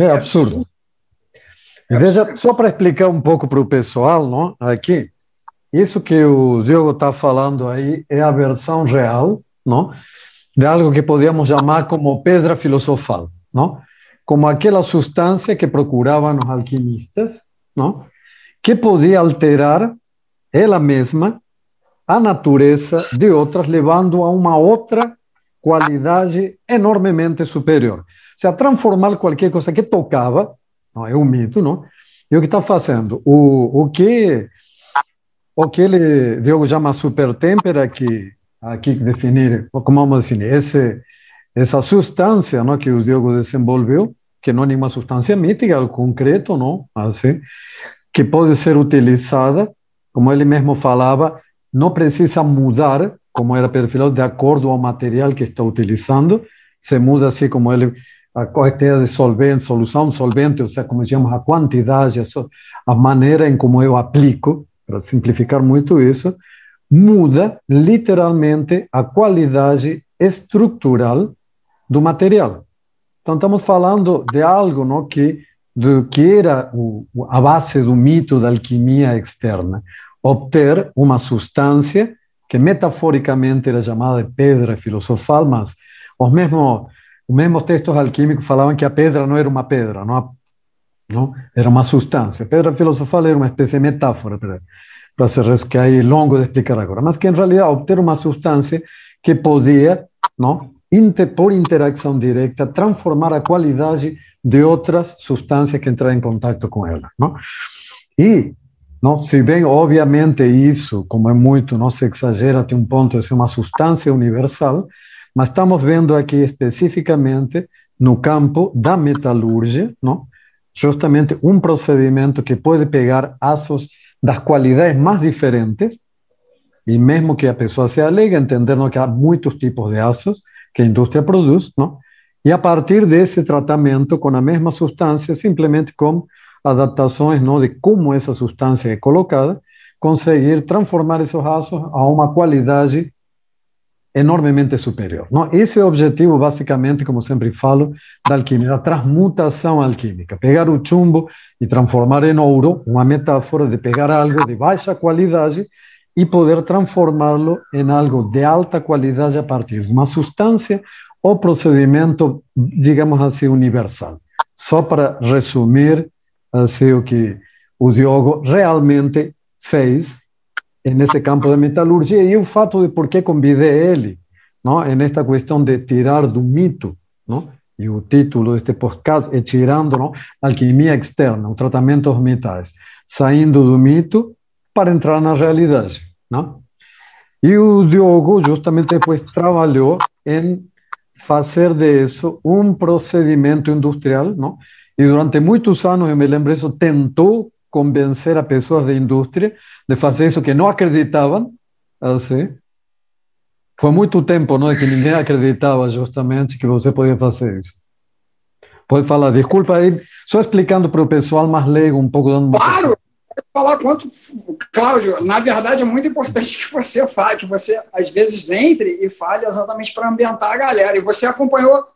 S1: é, é absurdo. É Veja, só para explicar um pouco para o pessoal, não? aqui, isso que o Diogo está falando aí é a versão real, não? de algo que podíamos chamar como pedra filosofal, não? como aquela substância que procuravam os alquimistas, não? que podia alterar ela mesma a natureza de outras, levando a uma outra qualidade enormemente superior se transformar qualquer coisa que tocava, não é um mito, não? E o que está fazendo? O, o que o que ele Diogo chama supertempera, que aqui definir, como vamos definir, esse, essa substância não, que o Diogo desenvolveu, que não é nenhuma substância mítica, é algo concreto, não? Assim, que pode ser utilizada, como ele mesmo falava, não precisa mudar, como era perfilado, de acordo ao material que está utilizando, se muda assim como ele a quantidade de solvente, solução solvente, ou seja, como chamamos a quantidade, a, maneira em como eu aplico, para simplificar muito isso, muda literalmente a qualidade estrutural do material. Então, estamos falando de algo não, que, que era o, a base do mito da alquimia externa, obter uma substância que metaforicamente era chamada de pedra filosofal, mas os mesmos, os mesmos textos alquímicos falavam que a pedra não era uma pedra, não, não? era uma substância. A pedra filosofal era uma espécie de metáfora para, ser que é longo de explicar agora, mas que em realidade obter uma substância que podia, não? Inter, por interação direta, transformar a qualidade de outras substâncias que entraram em contato com ela. Não? E, não, se bem, obviamente, isso, como é muito, não se exagera até um ponto de ser uma substância universal, mas estamos vendo aqui especificamente no campo da metalurgia, não? justamente um procedimento que pode pegar aços das qualidades mais diferentes, e mesmo que a pessoa se alegue, entendendo que há muitos tipos de aços, que a indústria produz, não? E a partir desse tratamento com a mesma substância, simplesmente com adaptações, não, de como essa substância é colocada, conseguir transformar esses aços a uma qualidade enormemente superior. Não? Esse é o objetivo, basicamente, como sempre falo, da alquimia, da transmutação alquímica. Pegar o chumbo e transformar em ouro, uma metáfora de pegar algo de baixa qualidade e poder transformá-lo em algo de alta qualidade a partir de uma substância ou procedimento, digamos assim, universal. Só para resumir assim, o que o Diogo realmente fez nesse campo da metalurgia e o fato de por que convidei ele, não, nesta questão de tirar do mito, não? E o título deste podcast é Tirando não? Alquimia Externa, o tratamento dos metais, saindo do mito para entrar na realidade. Não? E o Diogo justamente depois trabalhou em fazer disso um procedimento industrial, não? E durante muitos anos, eu me lembro isso, tentou convencer a pessoas da indústria de fazer isso que não acreditavam, assim. Foi muito tempo, não, que ninguém acreditava justamente que você podia fazer isso. Pode falar, desculpa aí, só explicando para o pessoal mais leigo um pouco.
S2: Claro, falar quanto, Cláudio, na verdade é muito importante que você fale, que você às vezes entre e fale exatamente para ambientar a galera. E você acompanhou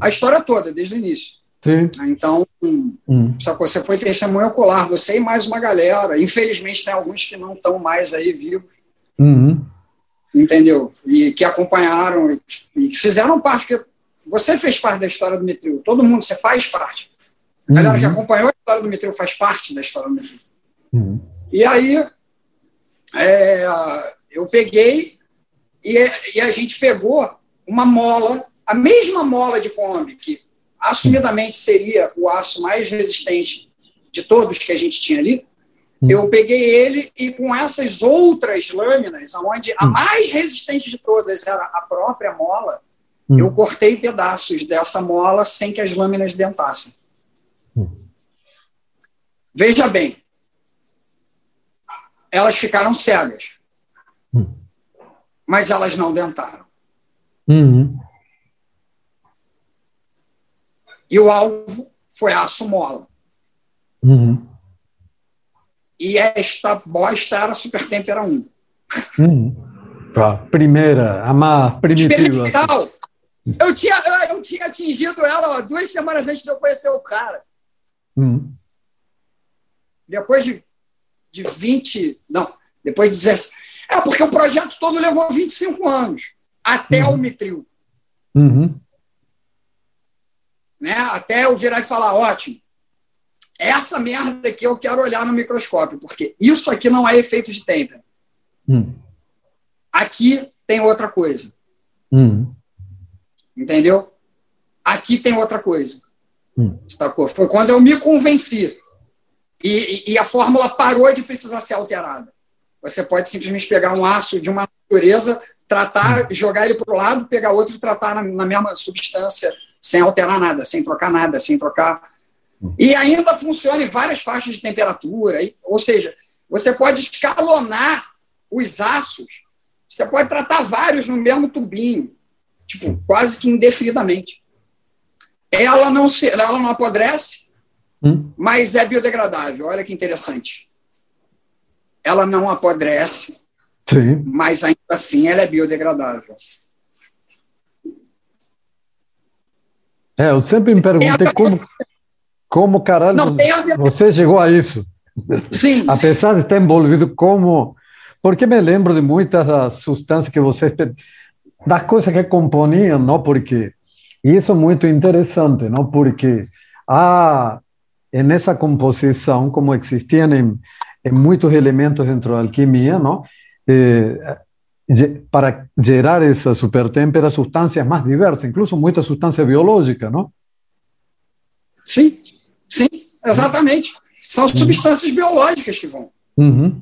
S2: a história toda, desde o início.
S1: Sim.
S2: Então, hum. você foi testemunho ocular, você e mais uma galera. Infelizmente, tem alguns que não estão mais aí vivos.
S1: Uhum.
S2: Entendeu? E que acompanharam e que fizeram parte, porque você fez parte da história do Mitril. Todo mundo, você faz parte. A galera uhum. que acompanhou a história do Mitril faz parte da história do Mitril. Uhum. E aí, é, eu peguei e, e, a gente pegou uma mola, a mesma mola de Kombi, que assumidamente seria o aço mais resistente de todos que a gente tinha ali. Eu peguei ele e com essas outras lâminas, onde a uhum. mais resistente de todas era a própria mola, uhum. eu cortei pedaços dessa mola sem que as lâminas dentassem. Veja bem, elas ficaram cegas. Hum. Mas elas não dentaram.
S1: Uhum.
S2: E o alvo foi aço mola.
S1: Uhum.
S2: E esta bosta era Super Tempera 1.
S1: Uhum. A primeira, a mais primitiva.
S2: Eu, tinha, eu, eu, tinha atingido ela ó, duas semanas antes de eu conhecer o cara.
S1: Uhum.
S2: Depois de de 20, não, depois de 17. É, porque o projeto todo levou 25 anos, até uhum. o Mitril.
S1: Uhum.
S2: Né? Até eu virar e falar, ótimo, essa merda aqui eu quero olhar no microscópio, porque isso aqui não é efeito de tempera.
S1: Uhum.
S2: Aqui tem outra coisa.
S1: Uhum.
S2: Entendeu? Aqui tem outra coisa.
S1: Hum.
S2: Sacou? Foi quando eu me convenci e, e, a fórmula parou de precisar ser alterada. Você pode simplesmente pegar um aço de uma natureza, tratar, jogar ele para o lado, pegar outro e tratar na, na, mesma substância, sem alterar nada, sem trocar nada, sem trocar. E ainda funciona em várias faixas de temperatura. ou seja, você pode escalonar os aços, você pode tratar vários no mesmo tubinho, tipo, quase que indefinidamente. Ela não, se, ela não apodrece,
S1: Hum?
S2: Mas é biodegradável, olha que interessante. ela não apodrece,
S1: Sim.
S2: mas ainda assim ela é biodegradável.
S1: É, eu sempre me perguntei como, como caralho
S2: Não,
S1: você chegou a isso.
S2: Sim,
S1: Apesar de estar envolvido como... Porque me lembro de muitas das substâncias que vocês... Das coisas que componiam, não? Porque... E isso é muito interessante, não? Porque há, nessa composição, como existiam em, em muitos elementos dentro da alquimia, não? Eh, para gerar essa supertêmpera, substâncias mais diversas, incluso muita substância biológica, não?
S2: sim, sim, exatamente. São substâncias biológicas que vão.
S1: Uhum.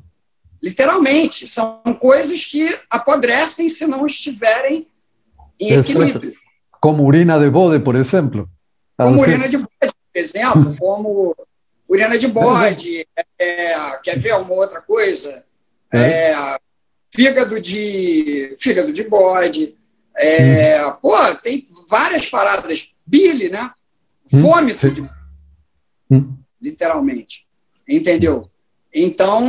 S2: Literalmente, são coisas que apodrecem se não estiverem em
S1: Exato.
S2: equilíbrio.
S1: Como urina de bode, por exemplo.
S2: Como
S1: Você-
S2: urina de bode, por exemplo, como urina de bode, é, quer ver uma outra coisa? É, fígado de fígado de bode, é, pô, tem várias paradas, bile, né?
S1: Hum,
S2: Vômito
S1: sim.
S2: de
S1: Hum.
S2: literalmente. Entendeu? Então,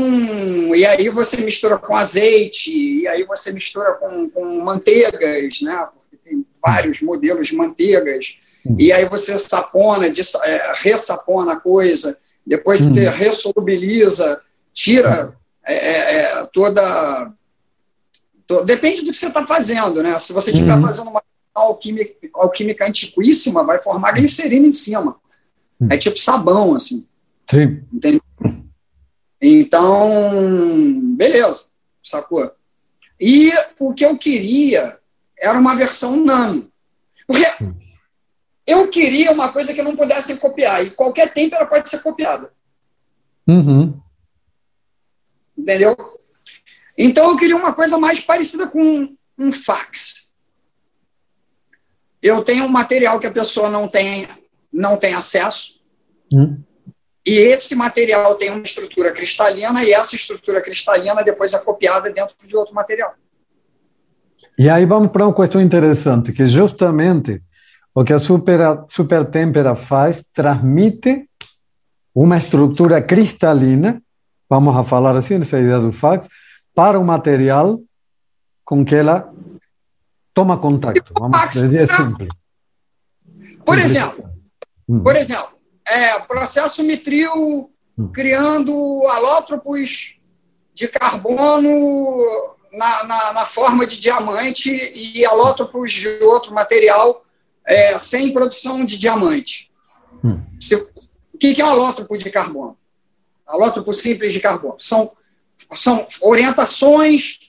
S2: e aí você mistura com azeite, e aí você mistura com, com manteigas, né? Porque tem vários modelos de manteigas.
S1: Hum.
S2: E aí você sapona, é, ressapona a coisa, depois
S1: Hum.
S2: você ressolubiliza, tira é, é, é, toda. Depende do que você está fazendo, né? Se você estiver
S1: Uhum.
S2: fazendo uma alquímica, alquímica antiquíssima, vai formar glicerina em cima.
S1: Hum.
S2: É tipo sabão, assim.
S1: Sim.
S2: Entendeu? Então, beleza, sacou? E o que eu queria era uma versão nano. Porque eu queria uma coisa que não pudessem copiar, e qualquer têmpera pode ser copiada,
S1: Uhum.
S2: entendeu? Então eu queria uma coisa mais parecida com um fax. Eu tenho um material que a pessoa não tem, não tem acesso,
S1: Hum.
S2: E esse material tem uma estrutura cristalina, e essa estrutura cristalina depois é copiada dentro de outro material.
S1: E aí vamos para uma questão interessante, que justamente o que a super, supertêmpera faz, transmite uma estrutura cristalina, vamos a falar assim, essa ideia do fax, para o material com que ela toma contato. Vamos dizer
S2: né?
S1: simples.
S2: Por
S1: Simples.
S2: exemplo,
S1: Hum.
S2: por exemplo, é, processo mitril criando alótropos de carbono na, na, na forma de diamante e alótropos de outro material é, sem produção de diamante.
S1: Hum.
S2: Se- o que que é um alótropo de carbono? Alótropo simples de carbono. São, são orientações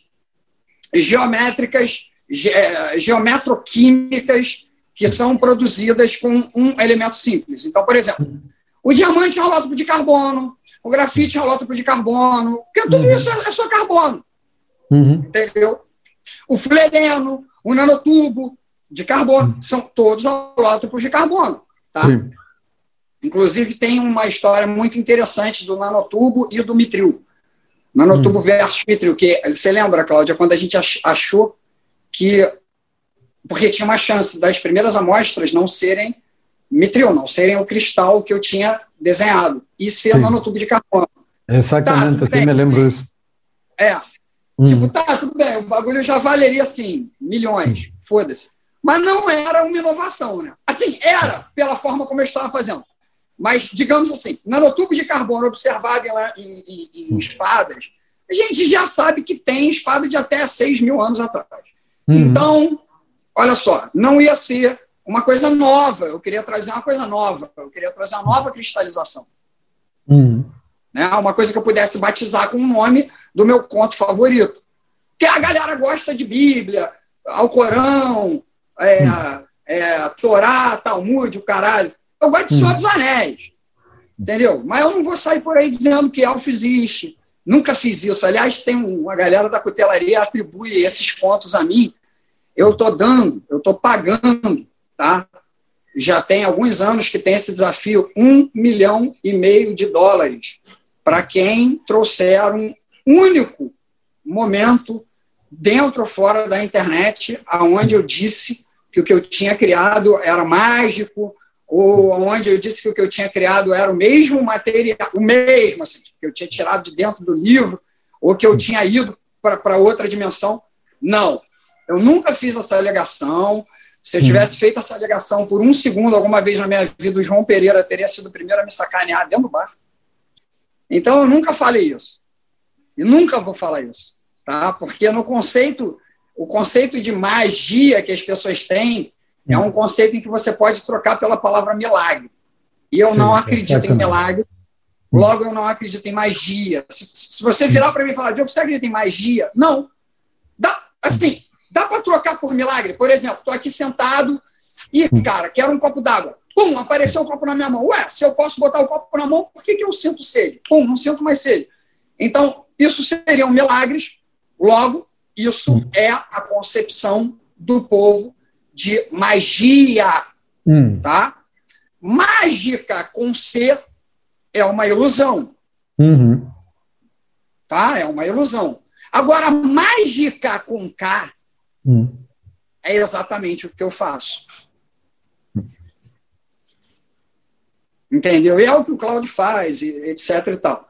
S2: geométricas, ge, eh, geometroquímicas que são produzidas com um elemento simples. Então, por exemplo, o diamante é um de carbono, o grafite é um de carbono, porque tudo
S1: Uhum.
S2: isso é, é só carbono,
S1: Uhum.
S2: entendeu? O flereno, o nanotubo de carbono, são todos alótropos de carbono, tá?
S1: Sim.
S2: Inclusive, tem uma história muito interessante do nanotubo e do mitril. Nanotubo versus mitril, que você lembra, Cláudia, quando a gente ach- achou que. Porque tinha uma chance das primeiras amostras não serem mitril, não serem o cristal que eu tinha desenhado, e ser
S1: Sim.
S2: nanotubo de carbono.
S1: Exatamente,
S2: Tá,
S1: assim
S2: bem.
S1: me lembro disso.
S2: É,
S1: Uhum.
S2: Tipo, tá, tudo bem, o bagulho já valeria assim, milhões, foda-se. Mas não era uma inovação, né? Assim, era pela forma como eu estava fazendo. Mas, digamos assim, nanotubo de carbono observado em, em- em- em espadas, a gente já sabe que tem espada de até 6 mil anos atrás.
S1: Uhum.
S2: Então, olha só, não ia ser uma coisa nova, eu queria trazer uma coisa nova, eu queria trazer uma nova cristalização
S1: Uhum.
S2: né? Uma coisa que eu pudesse batizar com o nome do meu conto favorito. Porque a galera gosta de Bíblia, Alcorão, é, é, Torá, Talmud, o caralho. Eu gosto de Senhor dos Anéis, entendeu? Mas eu não vou sair por aí dizendo que elfo existe. Nunca fiz isso. Aliás, tem uma galera da cutelaria atribui esses contos a mim. Eu estou dando, eu estou pagando, tá? Já tem alguns anos que tem esse desafio, um milhão e meio de dólares para quem trouxer um único momento dentro ou fora da internet, aonde eu disse que o que eu tinha criado era mágico, ou onde eu disse que o que eu tinha criado era o mesmo material, o mesmo, assim, que eu tinha tirado de dentro do livro, ou que eu tinha ido para outra dimensão. Não, eu nunca fiz essa alegação. Se eu tivesse feito essa alegação por um segundo alguma vez na minha vida, o João Pereira teria sido o primeiro a me sacanear dentro do bar. Então, eu nunca falei isso. E nunca vou falar isso. Tá? Porque no conceito, o conceito de magia que as pessoas têm é um conceito em que você pode trocar pela palavra milagre. E eu Sim, não acredito em milagre, logo eu não acredito em magia. Se, se você virar para mim e falar, Diogo, você acredita em magia? Não. Dá, assim, dá para trocar por milagre. Por exemplo, estou aqui sentado e, cara, quero um copo d'água. Pum, apareceu o um copo na minha mão. Ué, se eu posso botar o copo na mão, por que, que eu sinto sede? Pum, não sinto mais sede. Então, isso seriam milagres, logo, isso é a concepção do povo de magia, hum. tá? Mágica com C é uma ilusão. Uhum. Tá? É uma ilusão. Agora, mágica com K hum. é exatamente o que eu faço. Entendeu? E é o que o Cláudio faz, etc. e tal.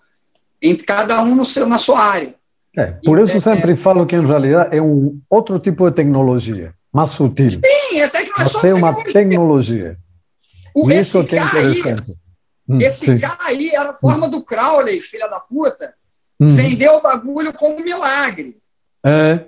S2: Em cada um no seu, na sua área.
S1: É, por isso é, sempre é, falo que, em realidade, é um outro tipo de tecnologia mais sutil.
S2: Sim, até que não é
S1: só é uma tecnologia.
S2: O, Isso que é interessante. Aí, hum, esse sim. cara aí era a forma do Crowley, filha da puta, hum. vendeu o bagulho como um milagre. É.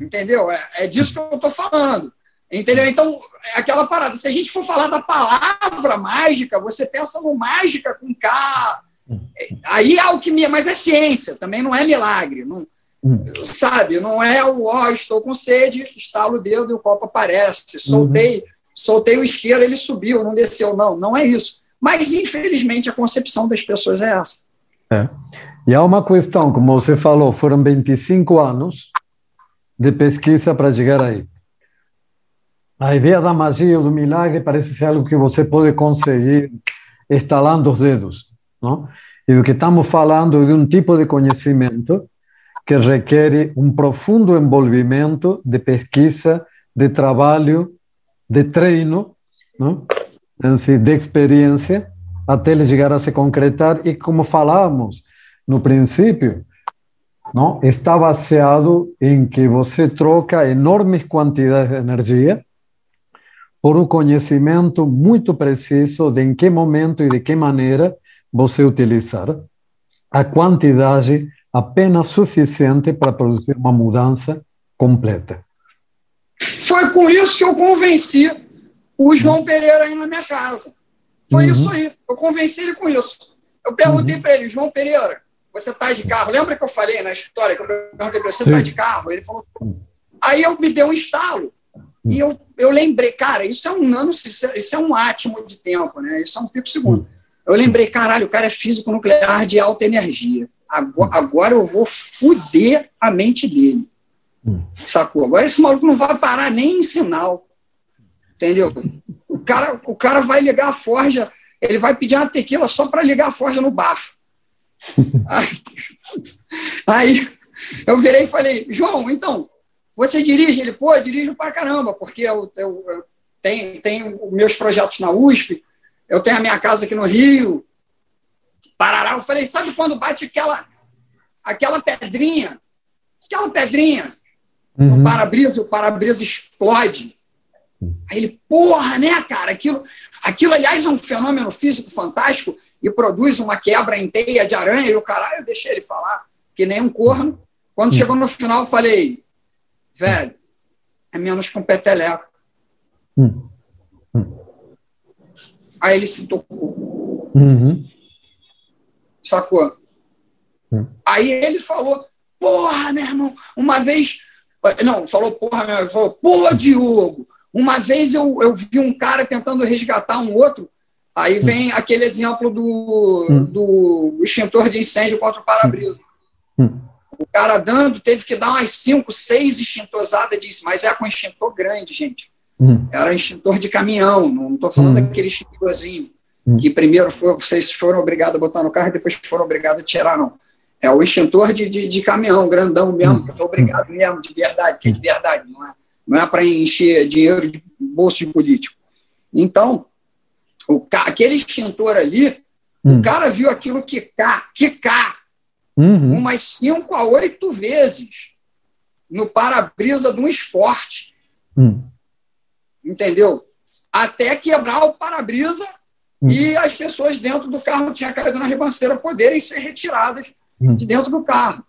S2: Entendeu? É, é disso que eu estou falando. Entendeu? Então, é aquela parada. Se a gente for falar da palavra mágica, você pensa no mágica com K. Hum. Aí é alquimia, mas é ciência, também não é milagre. Não, Hum. Sabe, não é o ó, estou com sede, estalo o dedo e o copo aparece. Soltei, uhum. soltei o isqueiro, ele subiu, não desceu. Não, não é isso. Mas, infelizmente, a concepção das pessoas é essa.
S1: É. E há uma questão, como você falou, foram 25 anos de pesquisa para chegar aí. A ideia da magia ou do milagre parece ser algo que você pode conseguir estalando os dedos, não? E do que estamos falando é de um tipo de conhecimento que requer um profundo envolvimento de pesquisa, de trabalho, de treino, não? de experiência, até ele chegar a se concretar. E como falávamos no princípio, não? está baseado em que você troca enormes quantidades de energia por um conhecimento muito preciso de em que momento e de que maneira você utilizar a quantidade apenas suficiente para produzir uma mudança completa.
S2: Foi com isso que eu convenci o João Pereira aí na minha casa. Foi uhum. isso aí. Eu convenci ele com isso. Eu perguntei uhum. para ele, João Pereira, você está de carro? Lembra que eu falei na história que eu perguntei para você, está de carro? Ele falou. Aí eu me dei um estalo. E eu, eu lembrei, cara, isso é um nano, isso é, isso é um átimo de tempo, né? Isso é um pico segundo. Eu lembrei, caralho, o cara é físico nuclear de alta energia. Agora, agora eu vou fuder a mente dele. Hum. Sacou? Agora esse maluco não vai parar nem em sinal. Entendeu? O cara, o cara vai ligar a forja, ele vai pedir uma tequila só para ligar a forja no bafo. aí, aí eu virei e falei, João, então, você dirige? Ele, pô, eu dirijo para caramba, porque eu, eu, eu tenho, tenho meus projetos na USP, eu tenho a minha casa aqui no Rio, Parará. Eu falei, sabe quando bate aquela, aquela pedrinha? Aquela pedrinha uhum. no para-brisa, o para-brisa explode. Aí ele, porra, né, cara? Aquilo, aquilo, aliás, é um fenômeno físico fantástico e produz uma quebra em teia de aranha. E o caralho, eu deixei ele falar, que nem um corno. Quando chegou no final, eu falei, velho, é menos que um peteleco. Uhum. Aí ele se tocou. Uhum. Sacou? Hum. Aí ele falou, porra, meu irmão, uma vez. Não, falou porra, meu irmão, falou, porra, Diogo, uma vez eu, eu vi um cara tentando resgatar um outro. Aí hum. vem hum. aquele exemplo do, hum. do extintor de incêndio contra o para-brisa. Hum. O cara dando, teve que dar umas cinco, seis extintorzadas disso, mas é com extintor grande, gente. Hum. Era extintor de caminhão, não estou falando daquele extintorzinho. Hum. que primeiro for, vocês foram obrigados a botar no carro e depois foram obrigados a tirar, não. É o extintor de, de, de caminhão, grandão mesmo, hum. que é obrigado mesmo, de verdade, que é de verdade, não é, não é para encher dinheiro de bolso de político. Então, o, aquele extintor ali, hum. o cara viu aquilo quicar, quicar, uhum. umas cinco a oito vezes no para-brisa de um esporte. Uhum. Entendeu? Até quebrar o para-brisa. E as pessoas dentro do carro tinham caído na ribanceira poderem ser retiradas uhum. de dentro do carro.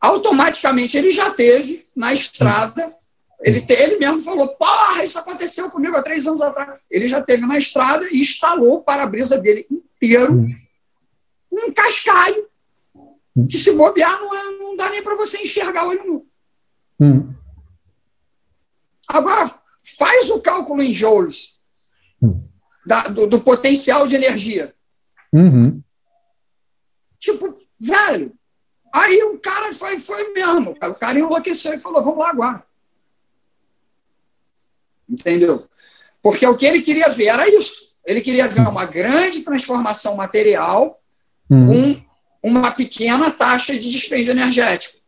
S2: Automaticamente ele já teve na estrada ele, te, ele mesmo falou: porra, isso aconteceu comigo há três anos atrás. Ele já teve na estrada e instalou o para-brisa dele inteiro um cascalho que, se bobear, não, é, não dá nem para você enxergar o olho nu. Hum. Agora, faz o cálculo em joules. Da, do, do, potencial de energia. Uhum. Tipo, velho. Aí o cara foi, foi mesmo. O cara enlouqueceu e falou: vamos lá agora. Entendeu? Porque o que ele queria ver era isso. Ele queria ver uma grande transformação material uhum. com uma pequena taxa de dispêndio energético.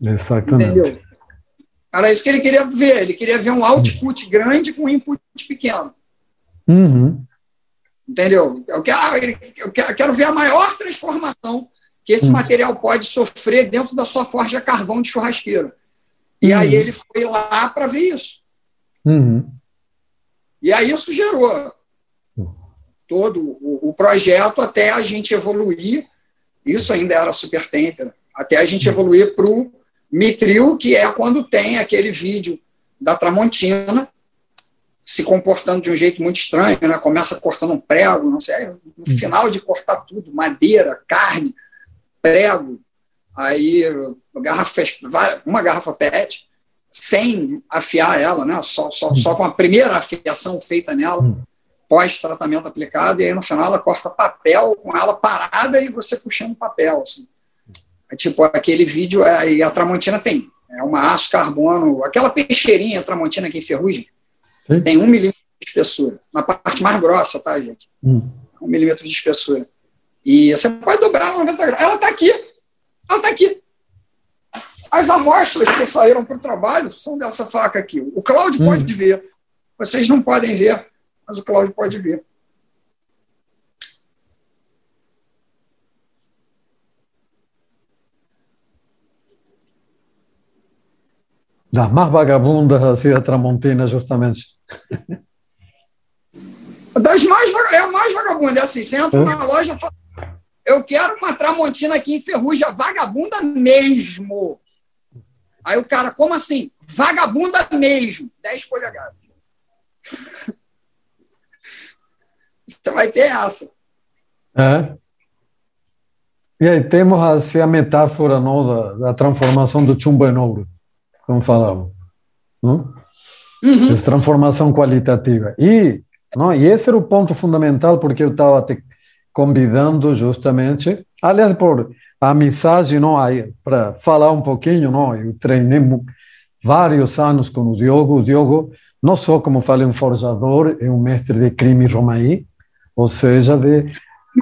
S1: Exatamente. Entendeu?
S2: Era isso que ele queria ver. Ele queria ver um output grande com um input pequeno.
S1: Uhum.
S2: Entendeu? Eu quero, eu quero ver a maior transformação que esse uhum. material pode sofrer dentro da sua forja carvão de churrasqueiro. E aí uhum. ele foi lá para ver isso.
S1: Uhum.
S2: E aí isso gerou todo o, o, projeto até a gente evoluir. Isso ainda era super temper, até a gente evoluir para o Mitril, que é quando tem aquele vídeo da Tramontina se comportando de um jeito muito estranho, né? começa cortando um prego, não sei, no uhum. final de cortar tudo, madeira, carne, prego, aí garrafa, uma garrafa PET, sem afiar ela, né? só, só, só com a primeira afiação feita nela, hum. pós-tratamento aplicado, e aí no final ela corta papel com ela parada e você puxando papel. Assim. É tipo, aquele vídeo, é, e a Tramontina tem, é uma aço carbono, aquela peixeirinha Tramontina que enferruja, Sim. tem um milímetro de espessura, na parte mais grossa, tá, gente? Hum. Um milímetro de espessura. E você pode dobrar 90 graus. Ela está aqui. Ela está aqui. As amostras que saíram para o trabalho são dessa faca aqui. O Cláudio hum. pode ver. Vocês não podem ver, mas o Cláudio pode ver.
S1: Das mais vagabundas assim, a Tramontina, justamente.
S2: Das mais, é a mais vagabunda, é assim, você entra na loja e fala, eu quero uma Tramontina aqui em Ferrugem, vagabunda mesmo. Aí o cara, como assim? Vagabunda mesmo. 10 polegadas. Você vai ter essa.
S1: É. E aí temos assim, a metáfora não, da, da transformação do chumbo em ouro, como falava. Não? Uhum. Essa transformação qualitativa. E, não, e esse era o ponto fundamental, porque eu estava te convidando justamente, aliás, por a mensagem não para falar um pouquinho não eu treinei vários anos com o Diogo o Diogo não só como falei um forjador é um mestre de crime romaí ou seja de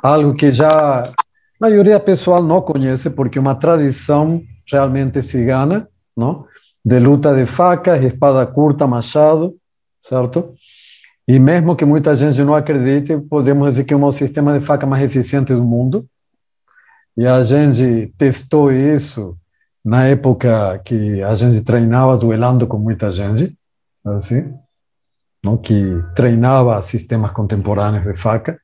S1: algo que já a maioria pessoal não conhece porque é uma tradição realmente cigana não de luta de faca espada curta machado certo e mesmo que muita gente não acredite podemos dizer que é o sistema de faca mais eficiente do mundo e a gente testou isso na época que a gente treinava duelando com muita gente, assim, não? que treinava sistemas contemporâneos de faca,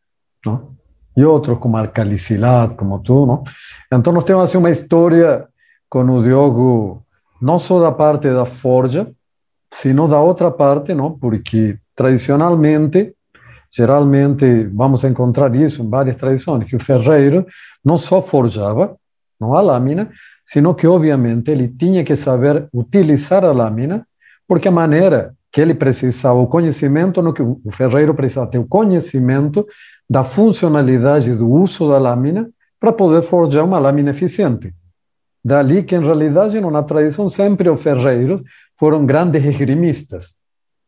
S1: não? e outros como Alcalicilat, como tu. Não? Então, nós temos assim, uma história com o Diogo, não só da parte da forja, sino da outra parte, não? porque tradicionalmente geralmente vamos encontrar isso em várias tradições, que o ferreiro não só forjava, não a lâmina, sino que, obviamente, ele tinha que saber utilizar a lâmina, porque a maneira que ele precisava, o conhecimento, no que o ferreiro precisava ter o conhecimento da funcionalidade do uso da lâmina para poder forjar uma lâmina eficiente. Dali que, em realidade, na tradição, sempre os ferreiros foram grandes esgrimistas.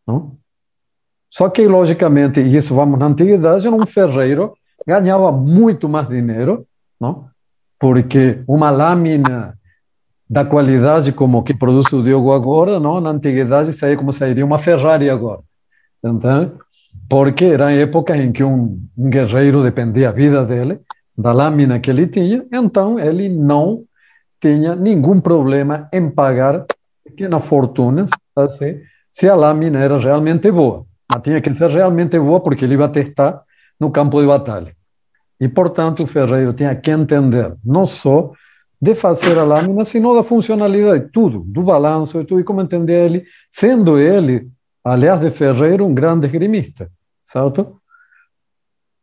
S1: Não? Só que, logicamente, e isso vamos na antiguidade, um ferreiro ganhava muito mais dinheiro não? Porque uma lâmina da qualidade como que produz o Diogo agora, não? Na antiguidade saía como sairia uma Ferrari agora. Então, porque era época em que um, um guerreiro dependia a vida dele da lâmina que ele tinha, então ele não tinha nenhum problema em pagar pequenas fortunas assim, se a lâmina era realmente boa. Mas tinha que ser realmente boa porque ele ia testar no campo de batalha. E, portanto, o ferreiro tinha que entender não só de fazer a lâmina, sino da funcionalidade, tudo, do balanço e tudo, e como entender ele, sendo ele, aliás de ferreiro, um grande esgrimista, certo?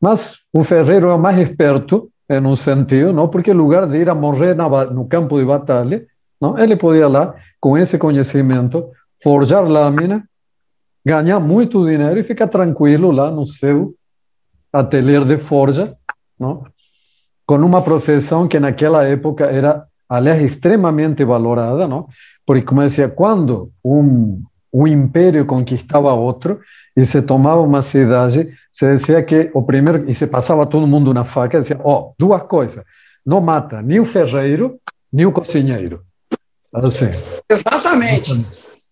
S1: Mas o ferreiro é mais esperto, em um sentido, não? porque em lugar de ir a morrer no campo de batalha, não? ele podia lá, com esse conhecimento, forjar lâmina, ganhar muito dinheiro e ficar tranquilo lá no seu ateliê de forja, não? com uma profissão que naquela época era, aliás, extremamente valorada, não? porque, como eu dizia, quando um, um império conquistava outro e se tomava uma cidade, se dizia que o primeiro, e se passava todo mundo na faca, dizia, ó, oh, duas coisas, não mata nem o ferreiro, nem o cozinheiro.
S2: Assim. Exatamente.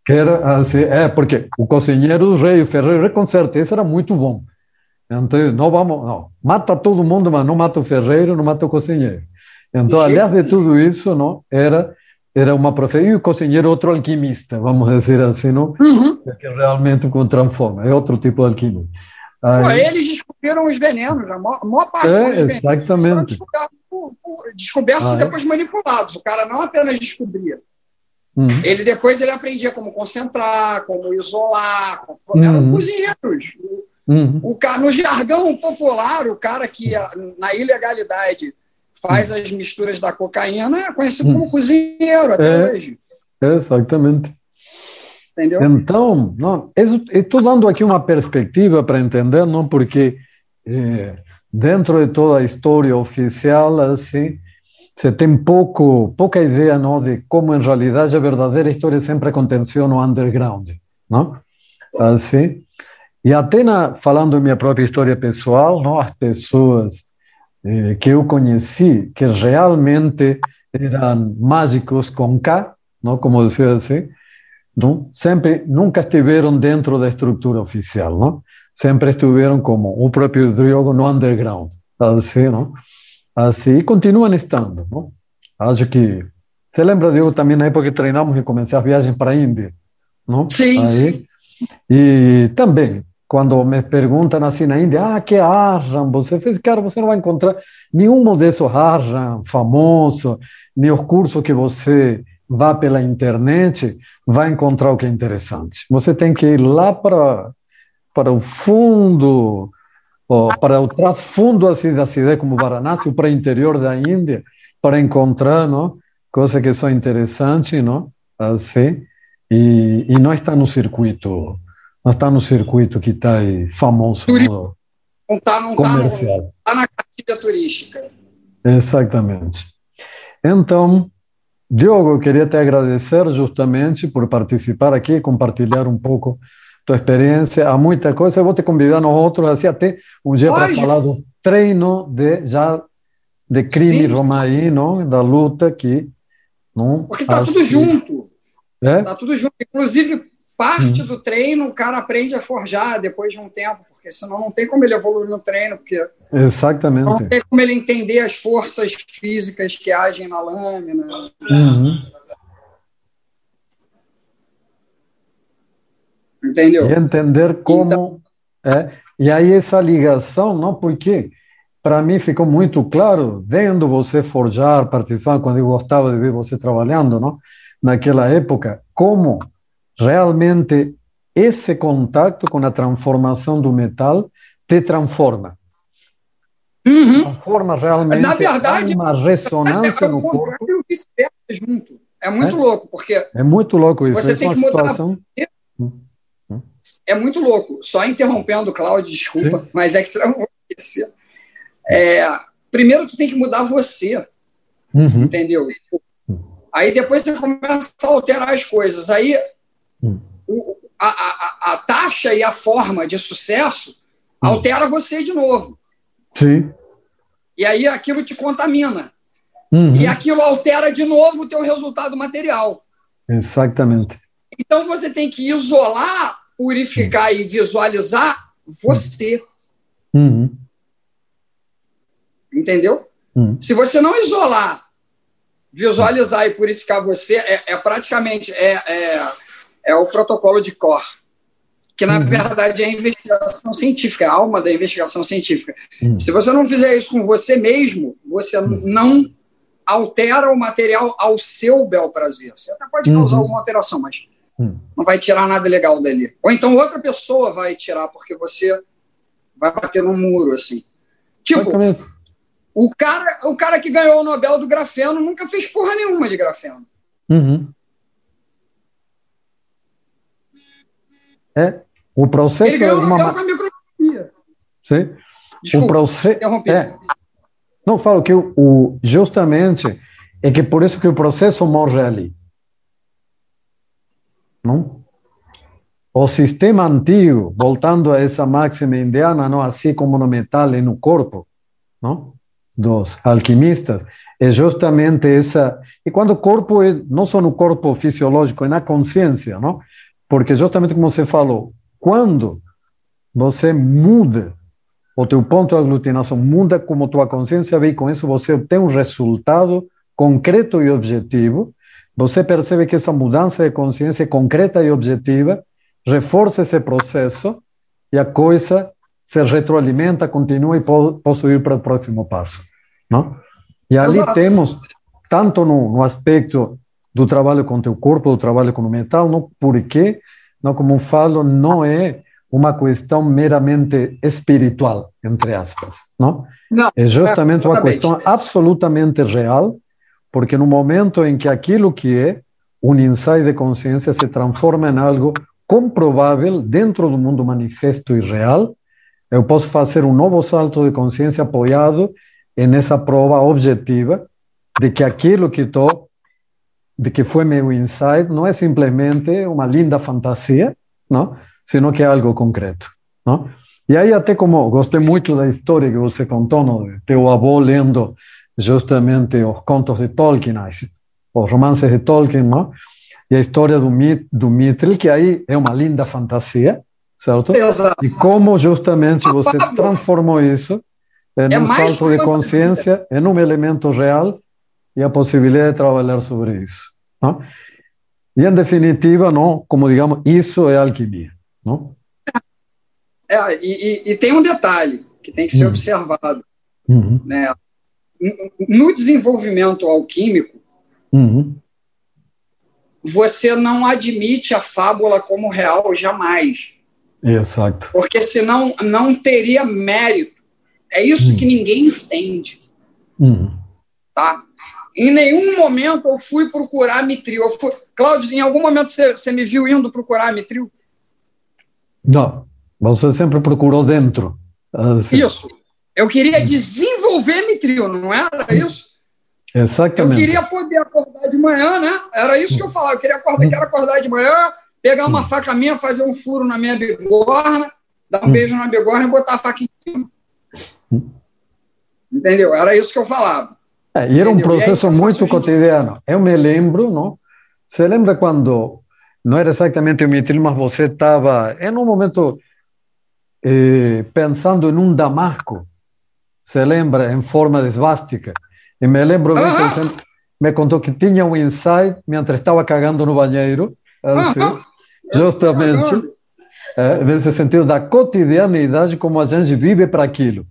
S1: Era assim, é, porque o cozinheiro do rei, o ferreiro, com certeza era muito bom. Então, não vamos, não, mata todo mundo, mas não mata o ferreiro, não mata o cozinheiro. Então, aliás de tudo isso, não, era era uma profissão, e o cozinheiro outro alquimista, vamos dizer assim, não? Uhum. É que realmente o transforma, é outro tipo de alquimia.
S2: Aí... Pô, eles descobriram os venenos, a maior, a maior parte
S1: é, dos exatamente.
S2: descobertos, descobertos ah, e depois é? manipulados. O cara não apenas descobria, uhum. ele depois ele aprendia como concentrar, como isolar, como... eram uhum. cozinheiros. Uhum. O, cara, no jargão popular, o cara que na ilegalidade faz as misturas da cocaína, é conhecido como hum. cozinheiro até é, hoje.
S1: Exatamente. Entendeu? Então, não, estou dando aqui uma perspectiva para entender, não porque é, dentro de toda a história oficial, assim, você tem pouco, pouca ideia não, de como, em realidade, a verdadeira história sempre aconteceu no underground. Não? Assim, e até na, falando minha própria história pessoal, não, as pessoas eh, que eu conheci, que realmente eram mágicos com K, não, como dizia assim, não? sempre nunca estiveram dentro da estrutura oficial, não? sempre estiveram como o próprio Diogo no underground, assim, não? assim, e continuam estando. Não? Acho que você lembra, Diogo, também na época que treinamos e comecei a viagem para a Índia, não?
S2: Sim. Aí,
S1: e também quando me perguntam assim na Índia, ah, que Arjan você fez? Cara, você não vai encontrar nenhum desses Arjan famoso, nem o curso que você vá pela internet, vai encontrar o que é interessante. Você tem que ir lá para, para o fundo, para o fundo assim, da cidade como Varanasi, para o interior da Índia, para encontrar não, coisas que são interessantes, não? assim, e, e não está no circuito não está no circuito que está aí famoso.
S2: Turismo. Não está não comercial. Tá, tá na cartilha turística.
S1: Exatamente. Então, Diogo, eu queria te agradecer justamente por participar aqui, compartilhar um pouco tua experiência. Há muita coisa. Eu vou te convidar nós outros, assim, até um dia para falar do treino de já de crime romaino, da luta que
S2: não. Porque está tudo junto. Está é? Tá tudo junto. Inclusive parte uhum. do treino o cara aprende a forjar depois de um tempo, porque senão não tem como ele evoluir no treino, porque
S1: Exatamente.
S2: não tem como ele entender as forças físicas que agem na lâmina. Uhum. Entendeu?
S1: E entender como então, é. E aí essa ligação, não porque para mim ficou muito claro vendo você forjar, participar quando eu gostava de ver você trabalhando, não? Naquela época, como realmente esse contato com a transformação do metal te transforma.
S2: Uhum.
S1: Transforma realmente Na verdade, uma ressonância é no corpo.
S2: junto. É muito é? louco, porque.
S1: É muito louco isso.
S2: Você tem que mudar. Situação... Hum, hum. É muito louco. Só interrompendo, Cláudio, desculpa, Sim. mas é que você é, Primeiro, tu tem que mudar você. Uhum. Entendeu? Aí depois você começa a alterar as coisas. Aí o, a, a, a, taxa e a forma de sucesso altera você de novo.
S1: Sim.
S2: E aí aquilo te contamina. Uhum. E aquilo altera de novo o teu resultado material.
S1: Exatamente.
S2: Então você tem que isolar, purificar e visualizar você.
S1: Uhum.
S2: Entendeu? Hum. Se você não isolar, visualizar e purificar você, é, é praticamente é, é, é, o protocolo de Core, que na uhum. verdade é a investigação científica, a alma da investigação científica. Uhum. Se você não fizer isso com você mesmo, você uhum. não altera o material ao seu bel prazer. Você até pode causar uhum. alguma alteração, mas uhum. não vai tirar nada legal dali. Ou então outra pessoa vai tirar, porque você vai bater no muro, assim. Tipo, o cara, o cara que ganhou o Nobel do grafeno nunca fez porra nenhuma de grafeno.
S1: Uhum. É, o processo
S2: Ele ganhou Nobel uma... com a.
S1: Sim. Desculpa, o processo. É. Não, falo que o, o, justamente é que por isso que o processo morre ali. Não? O sistema antigo, voltando a essa máxima indiana, não assim como no metal e no corpo, não? dos alquimistas, é justamente essa. E quando o corpo é não só no corpo fisiológico, é na consciência, não? Porque justamente como você falou, quando você muda o teu ponto de aglutinação, muda como tua consciência vê, e com isso você obtém um resultado concreto e objetivo, você percebe que essa mudança de consciência concreta e objetiva reforça esse processo e a coisa se retroalimenta, continua e posso ir para o próximo passo. Não? E ali Exato. temos, tanto no, no, aspecto do trabalho com teu corpo, do trabalho com o mental, não, porque, não, como falo, não é uma questão meramente espiritual, entre aspas. Não? não é justamente é, uma questão absolutamente real, porque no momento em que aquilo que é um insight de consciência se transforma em algo comprovável dentro do mundo manifesto e real, eu posso fazer um novo salto de consciência apoiado nessa prova objetiva de que aquilo que estou, de que foi meu insight, não é simplesmente uma linda fantasia, não? Sino que é algo concreto, não? E aí até como gostei muito da história que você contou, não? teu avô lendo justamente os contos de Tolkien, os romances de Tolkien, não? E a história do, do Mithril, que aí é uma linda fantasia, certo? Exato. E como justamente você transformou isso em é um salto de consciência, em um elemento real e a possibilidade de trabalhar sobre isso. Não? E, em definitiva, não, como digamos, isso é alquimia. Não?
S2: É, e, e, e tem um detalhe que tem que ser uhum. observado. Uhum. Né? No desenvolvimento alquímico, uhum. você não admite a fábula como real jamais.
S1: Exato.
S2: Porque senão não teria mérito. É isso hum. que ninguém entende. Hum. Tá? Em nenhum momento eu fui procurar mitril. Eu fui... Cláudio, em algum momento você, você me viu indo procurar mitril?
S1: Não. Você sempre procurou dentro.
S2: Assim. Isso. Eu queria desenvolver mitril, não era isso?
S1: Exatamente.
S2: Eu queria poder acordar de manhã, né? Era isso que eu falava. Eu queria acordar, quero acordar de manhã, pegar uma hum. faca minha, fazer um furo na minha bigorna, dar um hum. beijo na bigorna e botar a faca em cima. Hum. Entendeu? Era isso que eu falava.
S1: É, e era um processo muito cotidiano. Eu me lembro, não? Você lembra quando não era exatamente o mitril, mas você estava em um momento eh, pensando em um damasco, se lembra, em forma de svástica. E me lembro bem que você me contou que tinha um insight enquanto estava cagando no banheiro, assim, justamente é, nesse sentido da cotidianidade como a gente vive para aquilo.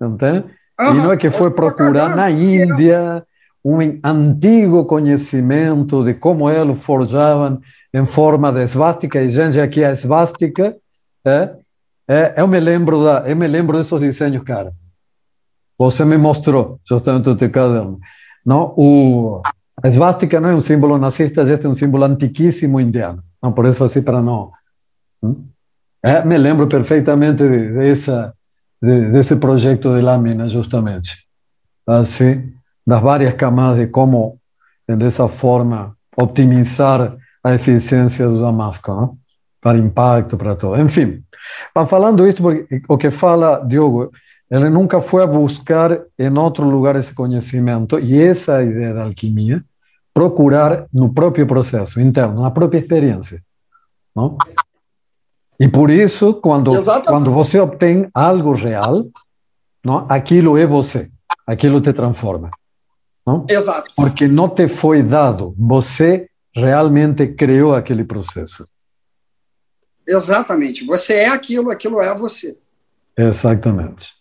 S1: Entende? Uhum. E não é que foi procurar na Índia um antigo conhecimento de como eles forjavam em forma de esvástica, e gente, aqui a esvástica, é, é, eu me lembro da, eu me lembro desses desenhos, cara. Você me mostrou justamente o teu caderno. Não, o, a esvástica não é um símbolo nazista, é um símbolo antiquíssimo indiano. Não, por isso assim para não. É, me lembro perfeitamente dessa de, desse projeto de lâmina justamente, assim, das várias camadas de como dessa forma otimizar a eficiência do Damasco, não? para impacto, para tudo. Enfim, mas falando isso, porque o que fala Diogo, ele nunca foi a buscar em outro lugar esse conhecimento, e essa é a ideia da alquimia, procurar no próprio processo interno, na própria experiência. Não? E por isso, quando, quando você obtém algo real, não, aquilo é você. aquilo te transforma. Não?
S2: Exato.
S1: Porque não te foi dado, você realmente criou aquele processo.
S2: Exatamente. Você é aquilo, aquilo é você.
S1: Exatamente.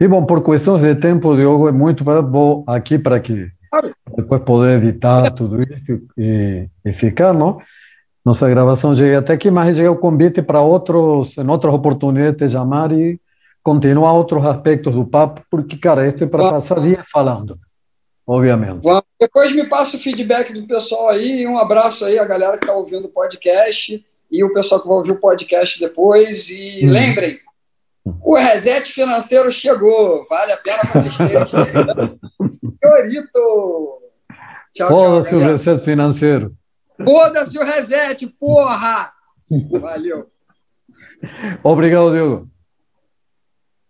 S1: E bom, por questões de tempo, Diogo, é muito bom aqui para que depois poder editar tudo isso e, e ficar, não? Nossa gravação chega até aqui, mas chega o convite para outros, em outras oportunidades, te chamar e continuar outros aspectos do papo, porque, cara, este é para passar dias falando obviamente.
S2: Depois me passa o feedback do pessoal aí. Um abraço aí a galera que está ouvindo o podcast e o pessoal que vai ouvir o podcast depois. E hum. lembrem, o reset financeiro chegou. Vale a pena vocês terem. Senhorito!
S1: Tchau, Foda-se o reset financeiro.
S2: Foda-se o reset, porra! Valeu.
S1: Obrigado, Diogo.